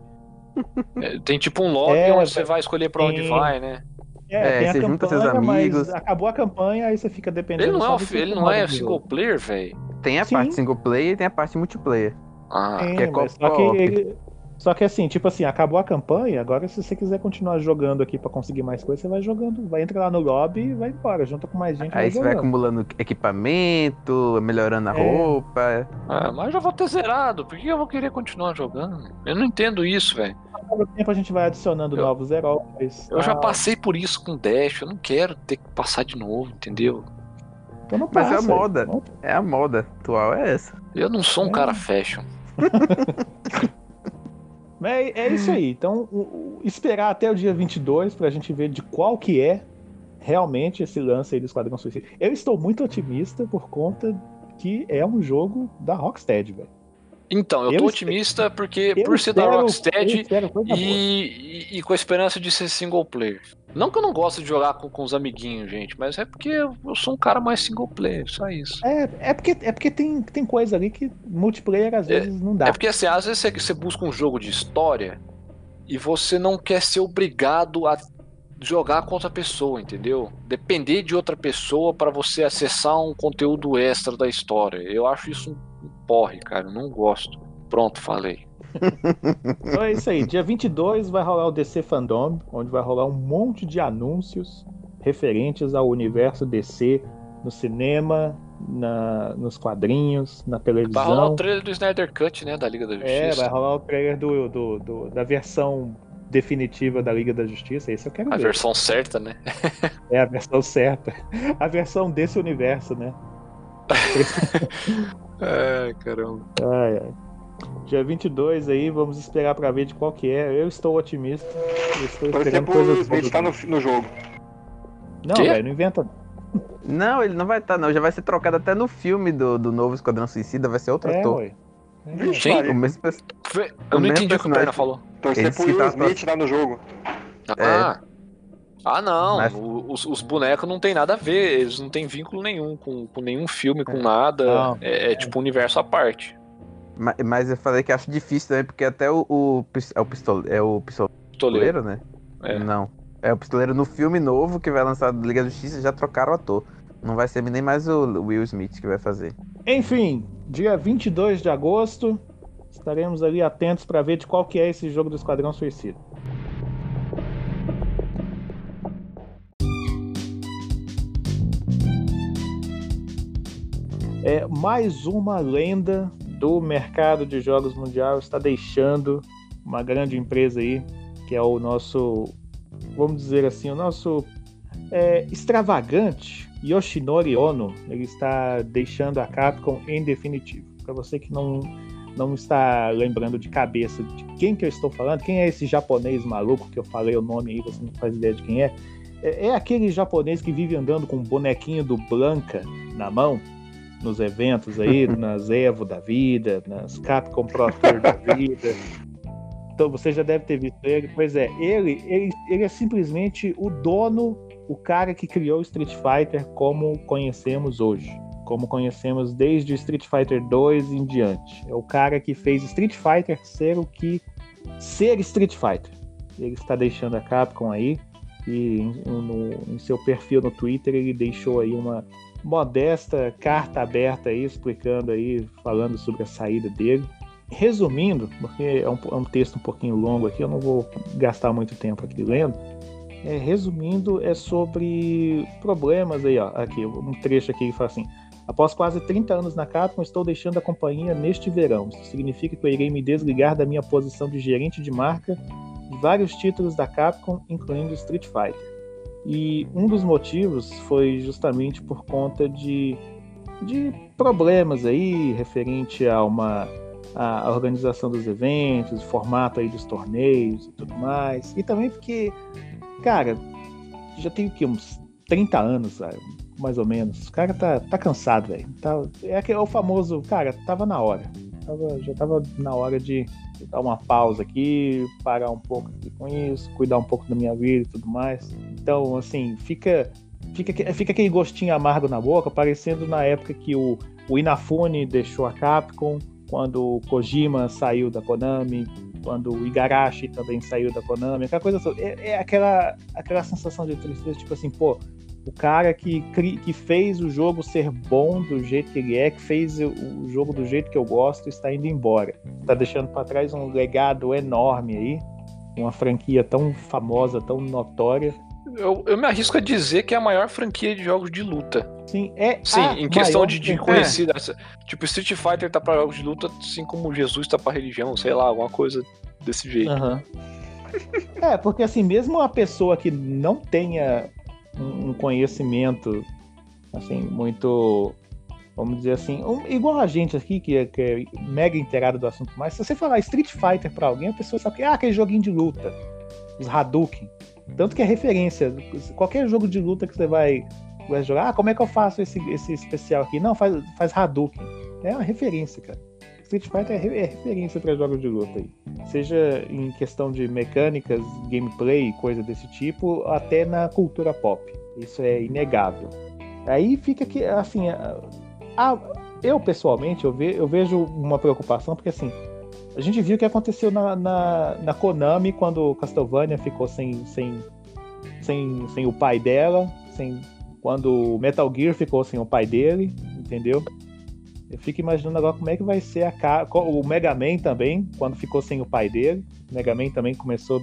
É, tem tipo um lobby É, onde você vai escolher pra onde tem- vai, né? É, tem a você junta seus amigos. acabou a campanha, aí você fica dependendo Ele não é, o- ele não é single jogo. player, velho. Tem a Sim. parte single player e tem a parte multiplayer. Ah, Tem, que é só que ele- Só que assim, tipo assim, acabou a campanha, agora se você quiser continuar jogando aqui pra conseguir mais coisas, você vai jogando, vai entrar lá no lobby e vai embora, junta com mais gente. Aí você vai acumulando equipamento, melhorando a É. roupa. ah, mas eu já vou ter zerado. Por que eu vou querer continuar jogando? Eu não entendo isso, velho. Ao tempo a gente vai adicionando Eu- novos heróis. Eu já passei por isso com Dash, eu não quero ter que passar de novo, entendeu? Então não Mas é a passa. moda. É a moda atual, é essa. Eu não sou um É. cara fashion. É, é isso aí. Então, o- o- esperar até o dia 22 pra gente ver de qual que é realmente esse lance aí do Esquadrão Suicida. Eu estou muito otimista por conta que é um jogo da Rocksteady, velho. Então, eu Eu tô espero- otimista porque por ser da espero- eu Rocksteady e, e- e com a esperança de ser single player. Não que eu não gosto de jogar com, com os amiguinhos, gente, mas é porque eu eu sou um cara mais single player, só isso. É, é porque, é porque tem, tem coisa ali que multiplayer às vezes não dá. É porque assim, às vezes você, você busca um jogo de história e você não quer ser obrigado a jogar com outra pessoa, entendeu? Depender de outra pessoa pra você acessar um conteúdo extra da história. Eu acho isso um porre, cara. Eu não gosto. Pronto, falei. Então é isso aí. Dia 22 vai rolar o DC Fandom, onde vai rolar um monte de anúncios referentes ao universo DC no cinema, na, nos quadrinhos, na Vai rolar o televisão. trailer do Snyder Cut, né? Da Liga da É, Justiça. vai rolar o trailer do, do- do- da versão definitiva da Liga da Justiça. Esse eu quero A ver. versão certa, né? É a versão certa. A versão desse universo, né? Ai, caramba. Ai, ai. Dia 22 aí, vamos esperar pra ver de qual que é. Eu estou otimista. Eu estou Torcer esperando pro coisas boas. tá no, no jogo. Não, velho, não inventa. Não, ele não vai estar, não. Já vai ser trocado até no filme do, do novo Esquadrão Suicida, vai ser outro É, ator. ué. É. Sim. Maria. O mesmo Foi- O Eu não mesmo entendi o que o personagem. Perna falou. Torcer Ele pro disse que Will tá Smith lá no jogo. Ah, ah não. Mas- O- Os, os bonecos não tem nada a ver. Eles não têm vínculo nenhum com, com nenhum filme, com nada. Não. É, é tipo um universo à parte. Ma- Mas eu falei que acho difícil também, porque até o, o, é o, pistole, é o pistoleiro, Pistoleiro. né? É. Não. É, o pistoleiro no filme novo que vai lançar do Liga da Justiça já trocaram o ator. Não vai ser nem mais o Will Smith que vai fazer. Enfim, dia 22 de agosto, estaremos ali atentos para ver de qual que é esse jogo do Esquadrão Suicida. É, mais uma lenda do mercado de jogos mundial está deixando uma grande empresa aí, que é o nosso, vamos dizer assim, o nosso é, extravagante Yoshinori Ono. Ele está deixando a Capcom em definitivo. Para você que não, não está lembrando de cabeça de quem que eu estou falando, quem é esse japonês maluco que eu falei o nome aí, você não faz ideia de quem é. É, é aquele japonês que vive andando com um bonequinho do Blanca na mão, nos eventos aí, nas Evo da vida, nas Capcom Pro Tour da vida. Então você já deve ter visto ele. Pois é, ele, ele, ele é simplesmente o dono, o cara que criou o Street Fighter como conhecemos hoje. Como conhecemos desde o Street Fighter 2 em diante. É o cara que fez Street Fighter ser o que. ser Street Fighter. Ele está deixando a Capcom aí. E no, em seu perfil no Twitter ele deixou aí uma, modesta carta aberta aí, explicando aí, falando sobre a saída dele. Resumindo, porque é um, é um texto um pouquinho longo aqui, eu não vou gastar muito tempo aqui lendo. É, resumindo, é sobre problemas aí, ó. Aqui, um trecho aqui que fala assim: Após quase 30 anos na Capcom, estou deixando a companhia neste verão. Isso significa que eu irei me desligar da minha posição de gerente de marca de vários títulos da Capcom, incluindo Street Fighter. E um dos motivos foi justamente por conta de, de problemas aí referente a uma a organização dos eventos, o formato aí dos torneios e tudo mais. E também porque, cara, já tem que uns 30 anos, mais ou menos. O cara tá, tá cansado, velho. Tá, é, é o famoso, cara, tava na hora. Tava, já tava na hora de dar uma pausa aqui, parar um pouco aqui com isso, cuidar um pouco da minha vida e tudo mais. Então, assim, fica fica, fica aquele gostinho amargo na boca, parecendo na época que o, o Inafune deixou a Capcom, quando o Kojima saiu da Konami, quando o Igarashi também saiu da Konami, aquela coisa é, é aquela, aquela sensação de tristeza, tipo assim, pô, o cara que, que fez o jogo ser bom do jeito que ele é, que fez o jogo do jeito que eu gosto, está indo embora. Está deixando para trás um legado enorme aí, uma franquia tão famosa, tão notória. Eu, eu me arrisco a dizer que é a maior franquia de jogos de luta. Sim, é. Sim, em questão de, de conhecida. É. Tipo, Street Fighter tá para jogos de luta, assim como Jesus tá para religião, sei lá, alguma coisa desse jeito. Uhum. é, porque assim, mesmo a pessoa que não tenha um conhecimento assim muito vamos dizer assim, um, igual a gente aqui que é, que é, mega inteirado do assunto, mas se você falar Street Fighter para alguém, a pessoa sabe que ah, aquele joguinho de luta, os Hadouken, tanto que é referência, qualquer jogo de luta que você vai, vai jogar, ah, como é que eu faço esse, esse especial aqui? Não, faz, faz Hadouken. É uma referência, cara. Street Fighter é, é referência para jogos de luta aí. Seja em questão de mecânicas, gameplay, coisa desse tipo, até na cultura pop. Isso é inegável. Aí fica que, assim, a, a, eu pessoalmente eu, ve, eu, vejo uma preocupação, porque assim, a gente viu o que aconteceu na, na, na Konami quando Castlevania ficou sem, sem, sem, sem o pai dela, sem, quando Metal Gear ficou sem o pai dele, entendeu? Eu fico imaginando agora como é que vai ser a o Mega Man também, quando ficou sem o pai dele. O Mega Man também começou,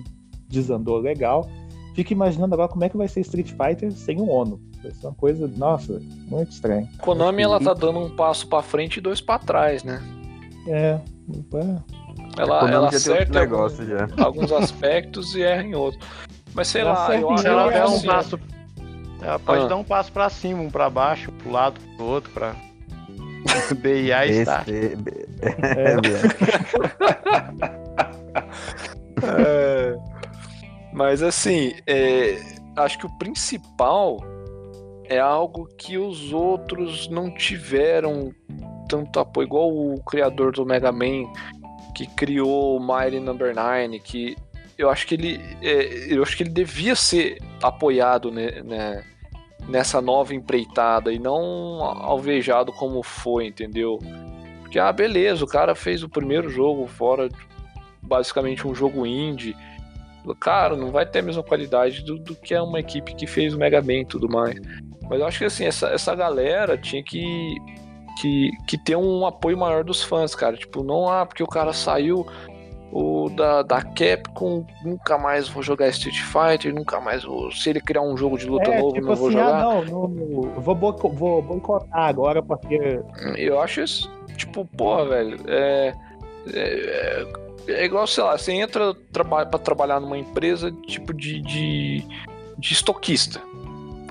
desandou legal. Fico imaginando agora como é que vai ser Street Fighter sem o Ono. Vai ser uma coisa, nossa, muito estranha. Konami ela tá dando um passo para frente e dois para trás, né? É. é. Ela, ela acerta negócio, alguns, já. alguns aspectos e erra em outros. Mas sei ela lá, eu acho ela dá um passo. Ela pode ah. dar um passo para cima, um para baixo, pro lado, pro outro, para BIA está. É, é, mas assim, é, acho que o principal é algo que os outros não tiveram tanto apoio, igual o criador do Mega Man que criou o Mighty Number no. 9, que eu acho que ele é, eu acho que ele devia ser apoiado né, né nessa nova empreitada e não alvejado como foi, entendeu? Porque, ah, beleza, o cara fez o primeiro jogo fora, basicamente um jogo indie, Cara, não vai ter a mesma qualidade do, do que é uma equipe que fez o Mega Man e tudo mais. Mas eu acho que assim, essa, essa galera tinha que, que, que ter um apoio maior dos fãs, cara. Tipo, não, ah, porque o cara saiu o da, da Capcom, nunca mais vou jogar Street Fighter, nunca mais vou. Se ele criar um jogo de luta É, novo, tipo não vou assim, jogar. ah, não, não, não, vou, vou boicotar agora porque. Eu acho isso, tipo, porra, velho, é, é, é igual, sei lá, você entra traba pra trabalhar numa empresa tipo de, de, de estoquista.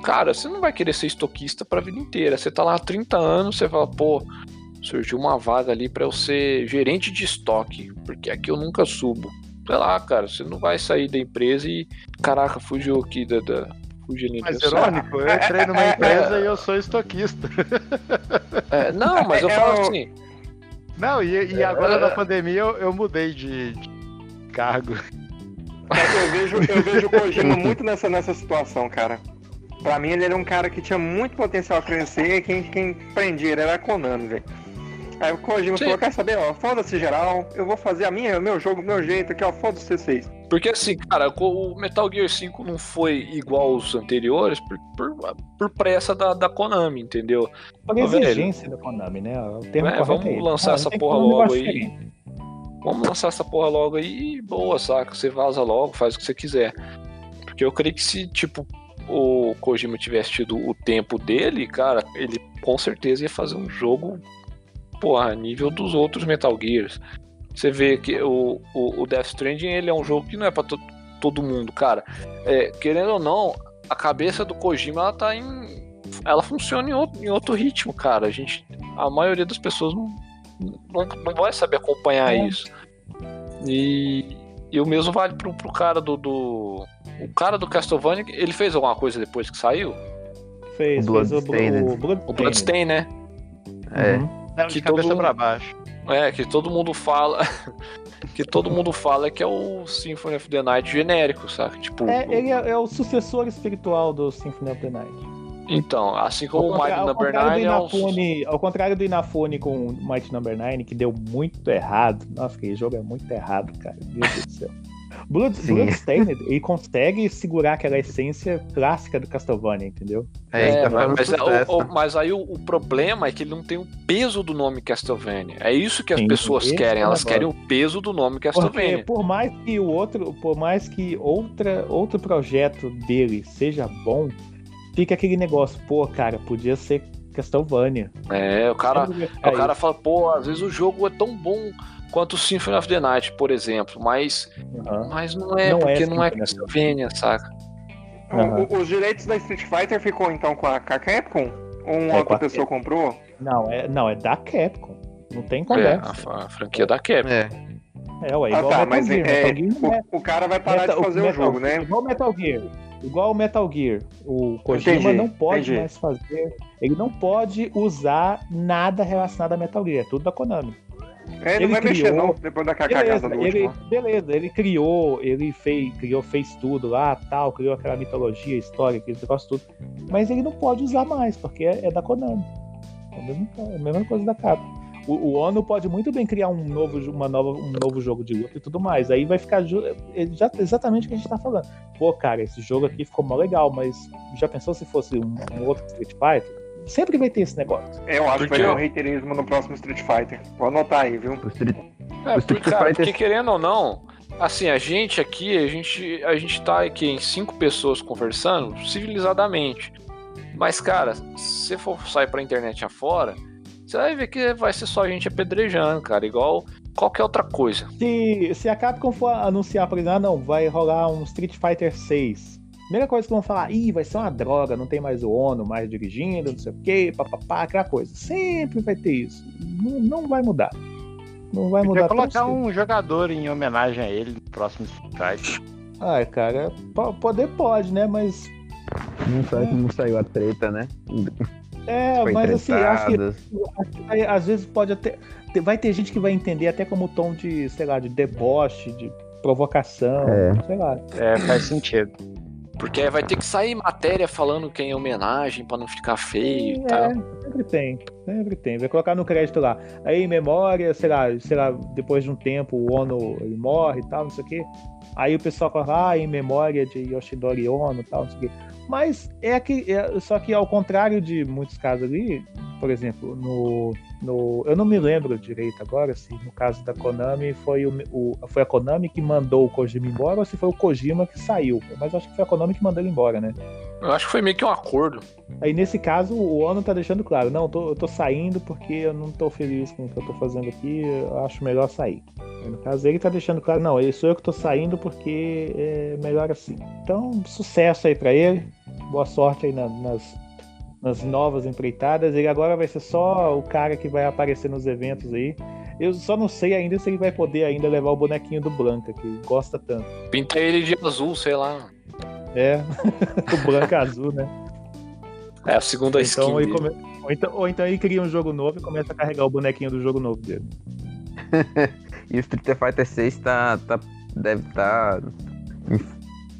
Cara, você não vai querer ser estoquista pra vida inteira. Você tá lá há 30 anos, você fala, pô, surgiu uma vaga ali pra eu ser gerente de estoque, porque aqui eu nunca subo. Sei lá, cara, você não vai sair da empresa e. Caraca, fugiu aqui da. da... Fugiu ali. Mas irônico, eu entrei numa empresa e eu sou estoquista. É, não, mas eu É, falo é assim. Não, e, e agora na pandemia eu, eu mudei de, de cargo. Eu vejo, eu vejo o Kojima muito nessa, nessa situação, cara. Pra mim, ele era um cara que tinha muito potencial a crescer. Quem, quem prendia ele era a Konami, velho. Aí o Kojima Sim. falou: Quer saber, ó, foda-se geral, eu vou fazer a minha, o meu jogo, o meu jeito aqui, ó, foda-se vocês. Porque assim, cara, o Metal Gear 5 não foi igual aos anteriores por, por, por pressa da, da Konami, entendeu? Por velho. exigência da Konami, né? O termo É, correto vamos é lançar Ah, essa porra logo aí. diferente. Vamos lançar essa porra logo aí e boa, saca? Você vaza logo, faz o que você quiser. Porque eu creio que se, tipo, o Kojima tivesse tido o tempo dele, cara, ele com certeza ia fazer um jogo, porra, a nível dos outros Metal Gears. Você vê que o, o, o Death Stranding, ele é um jogo que não é pra to- todo mundo, cara. É, querendo ou não, a cabeça do Kojima, ela tá em... Ela funciona em outro, em outro ritmo, cara. A gente... A maioria das pessoas não, não, não vai saber acompanhar É. isso. E, e o mesmo vale pro, pro cara do, do. O cara do Castlevania, ele fez alguma coisa depois que saiu? Fez, O fez o, Bloodstained. o. Bloodstained, né? É. Uhum. Não, Que de cabeça todo- pra baixo. É, que todo mundo fala. que todo mundo fala que é o Symphony of the Night genérico, saca? Tipo. É, ele é, é o sucessor espiritual do Symphony of the Night. Então, assim como o Mighty Number contrário do 9 é um. Ao contrário do Inafune com o Mighty Number 9, que deu muito errado. Nossa, aquele jogo é muito errado, cara. Meu Deus do céu. Blood. Bloodstained, ele consegue segurar aquela essência clássica do Castlevania, entendeu? É, ele tá mas, é, o- o- mas aí o, o problema é que ele não tem o peso do nome Castlevania. É isso que as Sim, pessoas querem. é Elas negócio. querem o peso do nome Porque Castlevania. por mais que o outro, por mais que outra, outro projeto dele seja bom, fica aquele negócio, pô, cara, podia ser Castlevania. É, o cara, vai o cara fala, pô, às vezes o jogo é tão bom quanto o Symphony of the Night, por exemplo, mas, Aham. mas não é, Não é porque não é of the Castlevania, saca? O- Aham. o- os direitos da Street Fighter ficou então com a, com a Capcom? Ou uma É, outra a pessoa comprou? Não, é, não, é da Capcom. Não tem É, conversa. a, fa- a franquia da Capcom. É. É, ué, Ah igual tá, Metal mas Gear. é, Metal Gear não é- o, o cara vai parar Metal- de fazer o Metal- jogo, né? Igual Metal Gear. Igual o Metal Gear. O Kojima Entendi, não pode entendi. mais fazer. Ele não pode usar nada relacionado a Metal Gear. É tudo da Konami. É, Ele não vai mexer criou- não, depois da Beleza, cagada do ele, último. beleza, ele criou, ele fez, criou, fez tudo lá, tal, criou aquela mitologia, história, aquele negócio tudo. Mas ele não pode usar mais, porque é, é da Konami. É a mesma, é a mesma coisa da Capcom. O, o ONU pode muito bem criar um novo, uma nova, um novo jogo de luta e tudo mais. Aí vai ficar ju- é já- exatamente o que a gente tá falando. Pô, cara, esse jogo aqui ficou mó legal, mas já pensou se fosse um, um outro Street Fighter? Sempre vai ter esse negócio. Eu acho que vai ter um reiterismo no próximo Street Fighter. Pode anotar aí, viu? O Street- É, O Street porque, cara, Fighter- porque querendo ou não, assim, a gente aqui, a gente, a gente tá aqui em cinco pessoas conversando civilizadamente. Mas, cara, se você for sair pra internet afora, você vai ver que vai ser só a gente apedrejando, cara, igual qualquer outra coisa. Se, se a Capcom for anunciar, por exemplo, ah, não, vai rolar um Street Fighter 6. Primeira coisa que vão falar, ih, vai ser uma droga, não tem mais o ONU mais dirigindo, não sei o quê, papapá, aquela coisa. Sempre vai ter isso. Não, não vai mudar. Não vai Podia mudar tão colocar um jogador em homenagem a ele no próximo Fighter. Ai, cara, po- poder pode, né? Mas. Não sabe como saiu a treta, né? É, Foi mas assim, acho que, acho que às vezes pode até. Vai ter gente que vai entender até como tom de, sei lá, de deboche, de provocação, É. sei lá. É, faz sentido. Porque aí vai ter que sair matéria falando que é em homenagem pra não ficar feio e É, tal. sempre tem, sempre tem. Vai colocar no crédito lá. Aí, em memória, sei lá, sei lá, depois de um tempo o ONU ele morre e tal, não sei o quê. Aí o pessoal fala, ah, em memória de Yoshidori Ono e tal, não sei o quê. Mas é que. é- só que ao contrário de muitos casos ali, por exemplo, no, no. Eu não me lembro direito agora se no caso da Konami foi, o, o- foi a Konami que mandou o Kojima embora ou se foi o Kojima que saiu. Mas acho que foi a Konami que mandou ele embora, né? Eu acho que foi meio que um acordo. Aí nesse caso o Ono tá deixando claro, não, eu tô, eu tô saindo porque eu não tô feliz com o que eu tô fazendo aqui, eu acho melhor sair. No caso ele tá deixando claro, não, eu sou eu que tô saindo porque é melhor assim. Então, sucesso aí pra ele, boa sorte aí na- nas, nas novas empreitadas. Ele agora vai ser só o cara que vai aparecer nos eventos aí. Eu só não sei ainda se ele vai poder ainda levar o bonequinho do Blanca, que ele gosta tanto. Pinta ele de azul, sei lá. É, o Blanca azul, né? É a segunda skin. Então, ele dele. come- ou, então, ou então ele cria um jogo novo e começa a carregar o bonequinho do jogo novo dele. E o Street Fighter 6 tá, tá, deve estar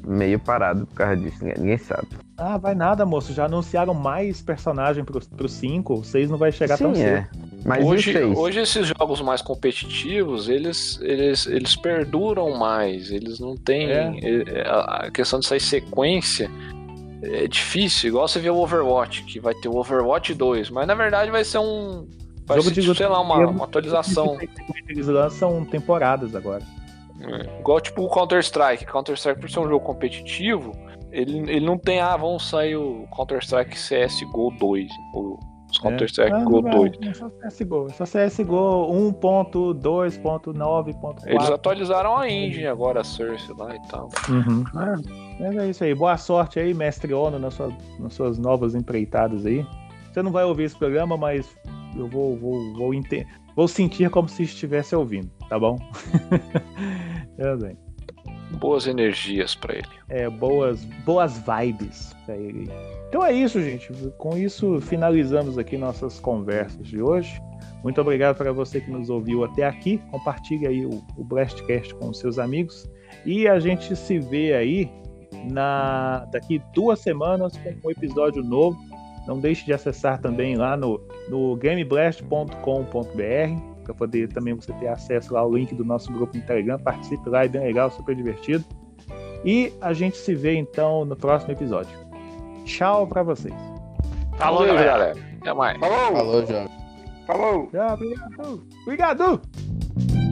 meio parado por causa disso, ninguém, sabe. Ah, vai nada, moço. Já anunciaram mais personagem pro, pro 5. O 6 não vai chegar tão Sim, cedo. é. Mas hoje, o 6? hoje esses jogos mais competitivos, eles, eles, eles perduram mais. Eles não têm. É. é, A a questão de sair sequência é difícil. Igual você vê o Overwatch, que vai ter o Overwatch 2, mas na verdade vai ser um. Vai Jogo de- sei lá, uma, uma atualização. Eles lançam temporadas agora. É. Igual tipo o Counter-Strike. Counter-Strike, por ser um jogo competitivo, ele, ele não tem, ah, vamos sair o Counter-Strike CSGO 2. Ou os Counter-Strike Ah, Go não, 2. É só CSGO. É só CSGO 1.2.9.4. Eles atualizaram a engine agora, a Source lá e tal. Uhum. Mas é isso aí. Boa sorte aí, mestre Ono, nas suas, nas suas novas empreitadas aí. Você não vai ouvir esse programa, mas eu vou, vou, vou, vou sentir como se estivesse ouvindo, tá bom? é, bem. Boas energias pra ele. É, boas, boas vibes pra ele. Então é isso, gente. Com isso, finalizamos aqui nossas conversas de hoje. Muito obrigado para você que nos ouviu até aqui. Compartilhe aí o, o Blastcast com seus amigos. E a gente se vê aí na daqui duas semanas com um episódio novo. Não deixe de acessar também lá no, no gameblast.com.br para poder também você ter acesso lá ao link do nosso grupo no Telegram. Participe lá, é bem legal, super divertido. E a gente se vê então no próximo episódio. Tchau para vocês. Falou, galera. Até mais. Falou! Falou, João. Falou! Tchau, obrigado. Obrigado.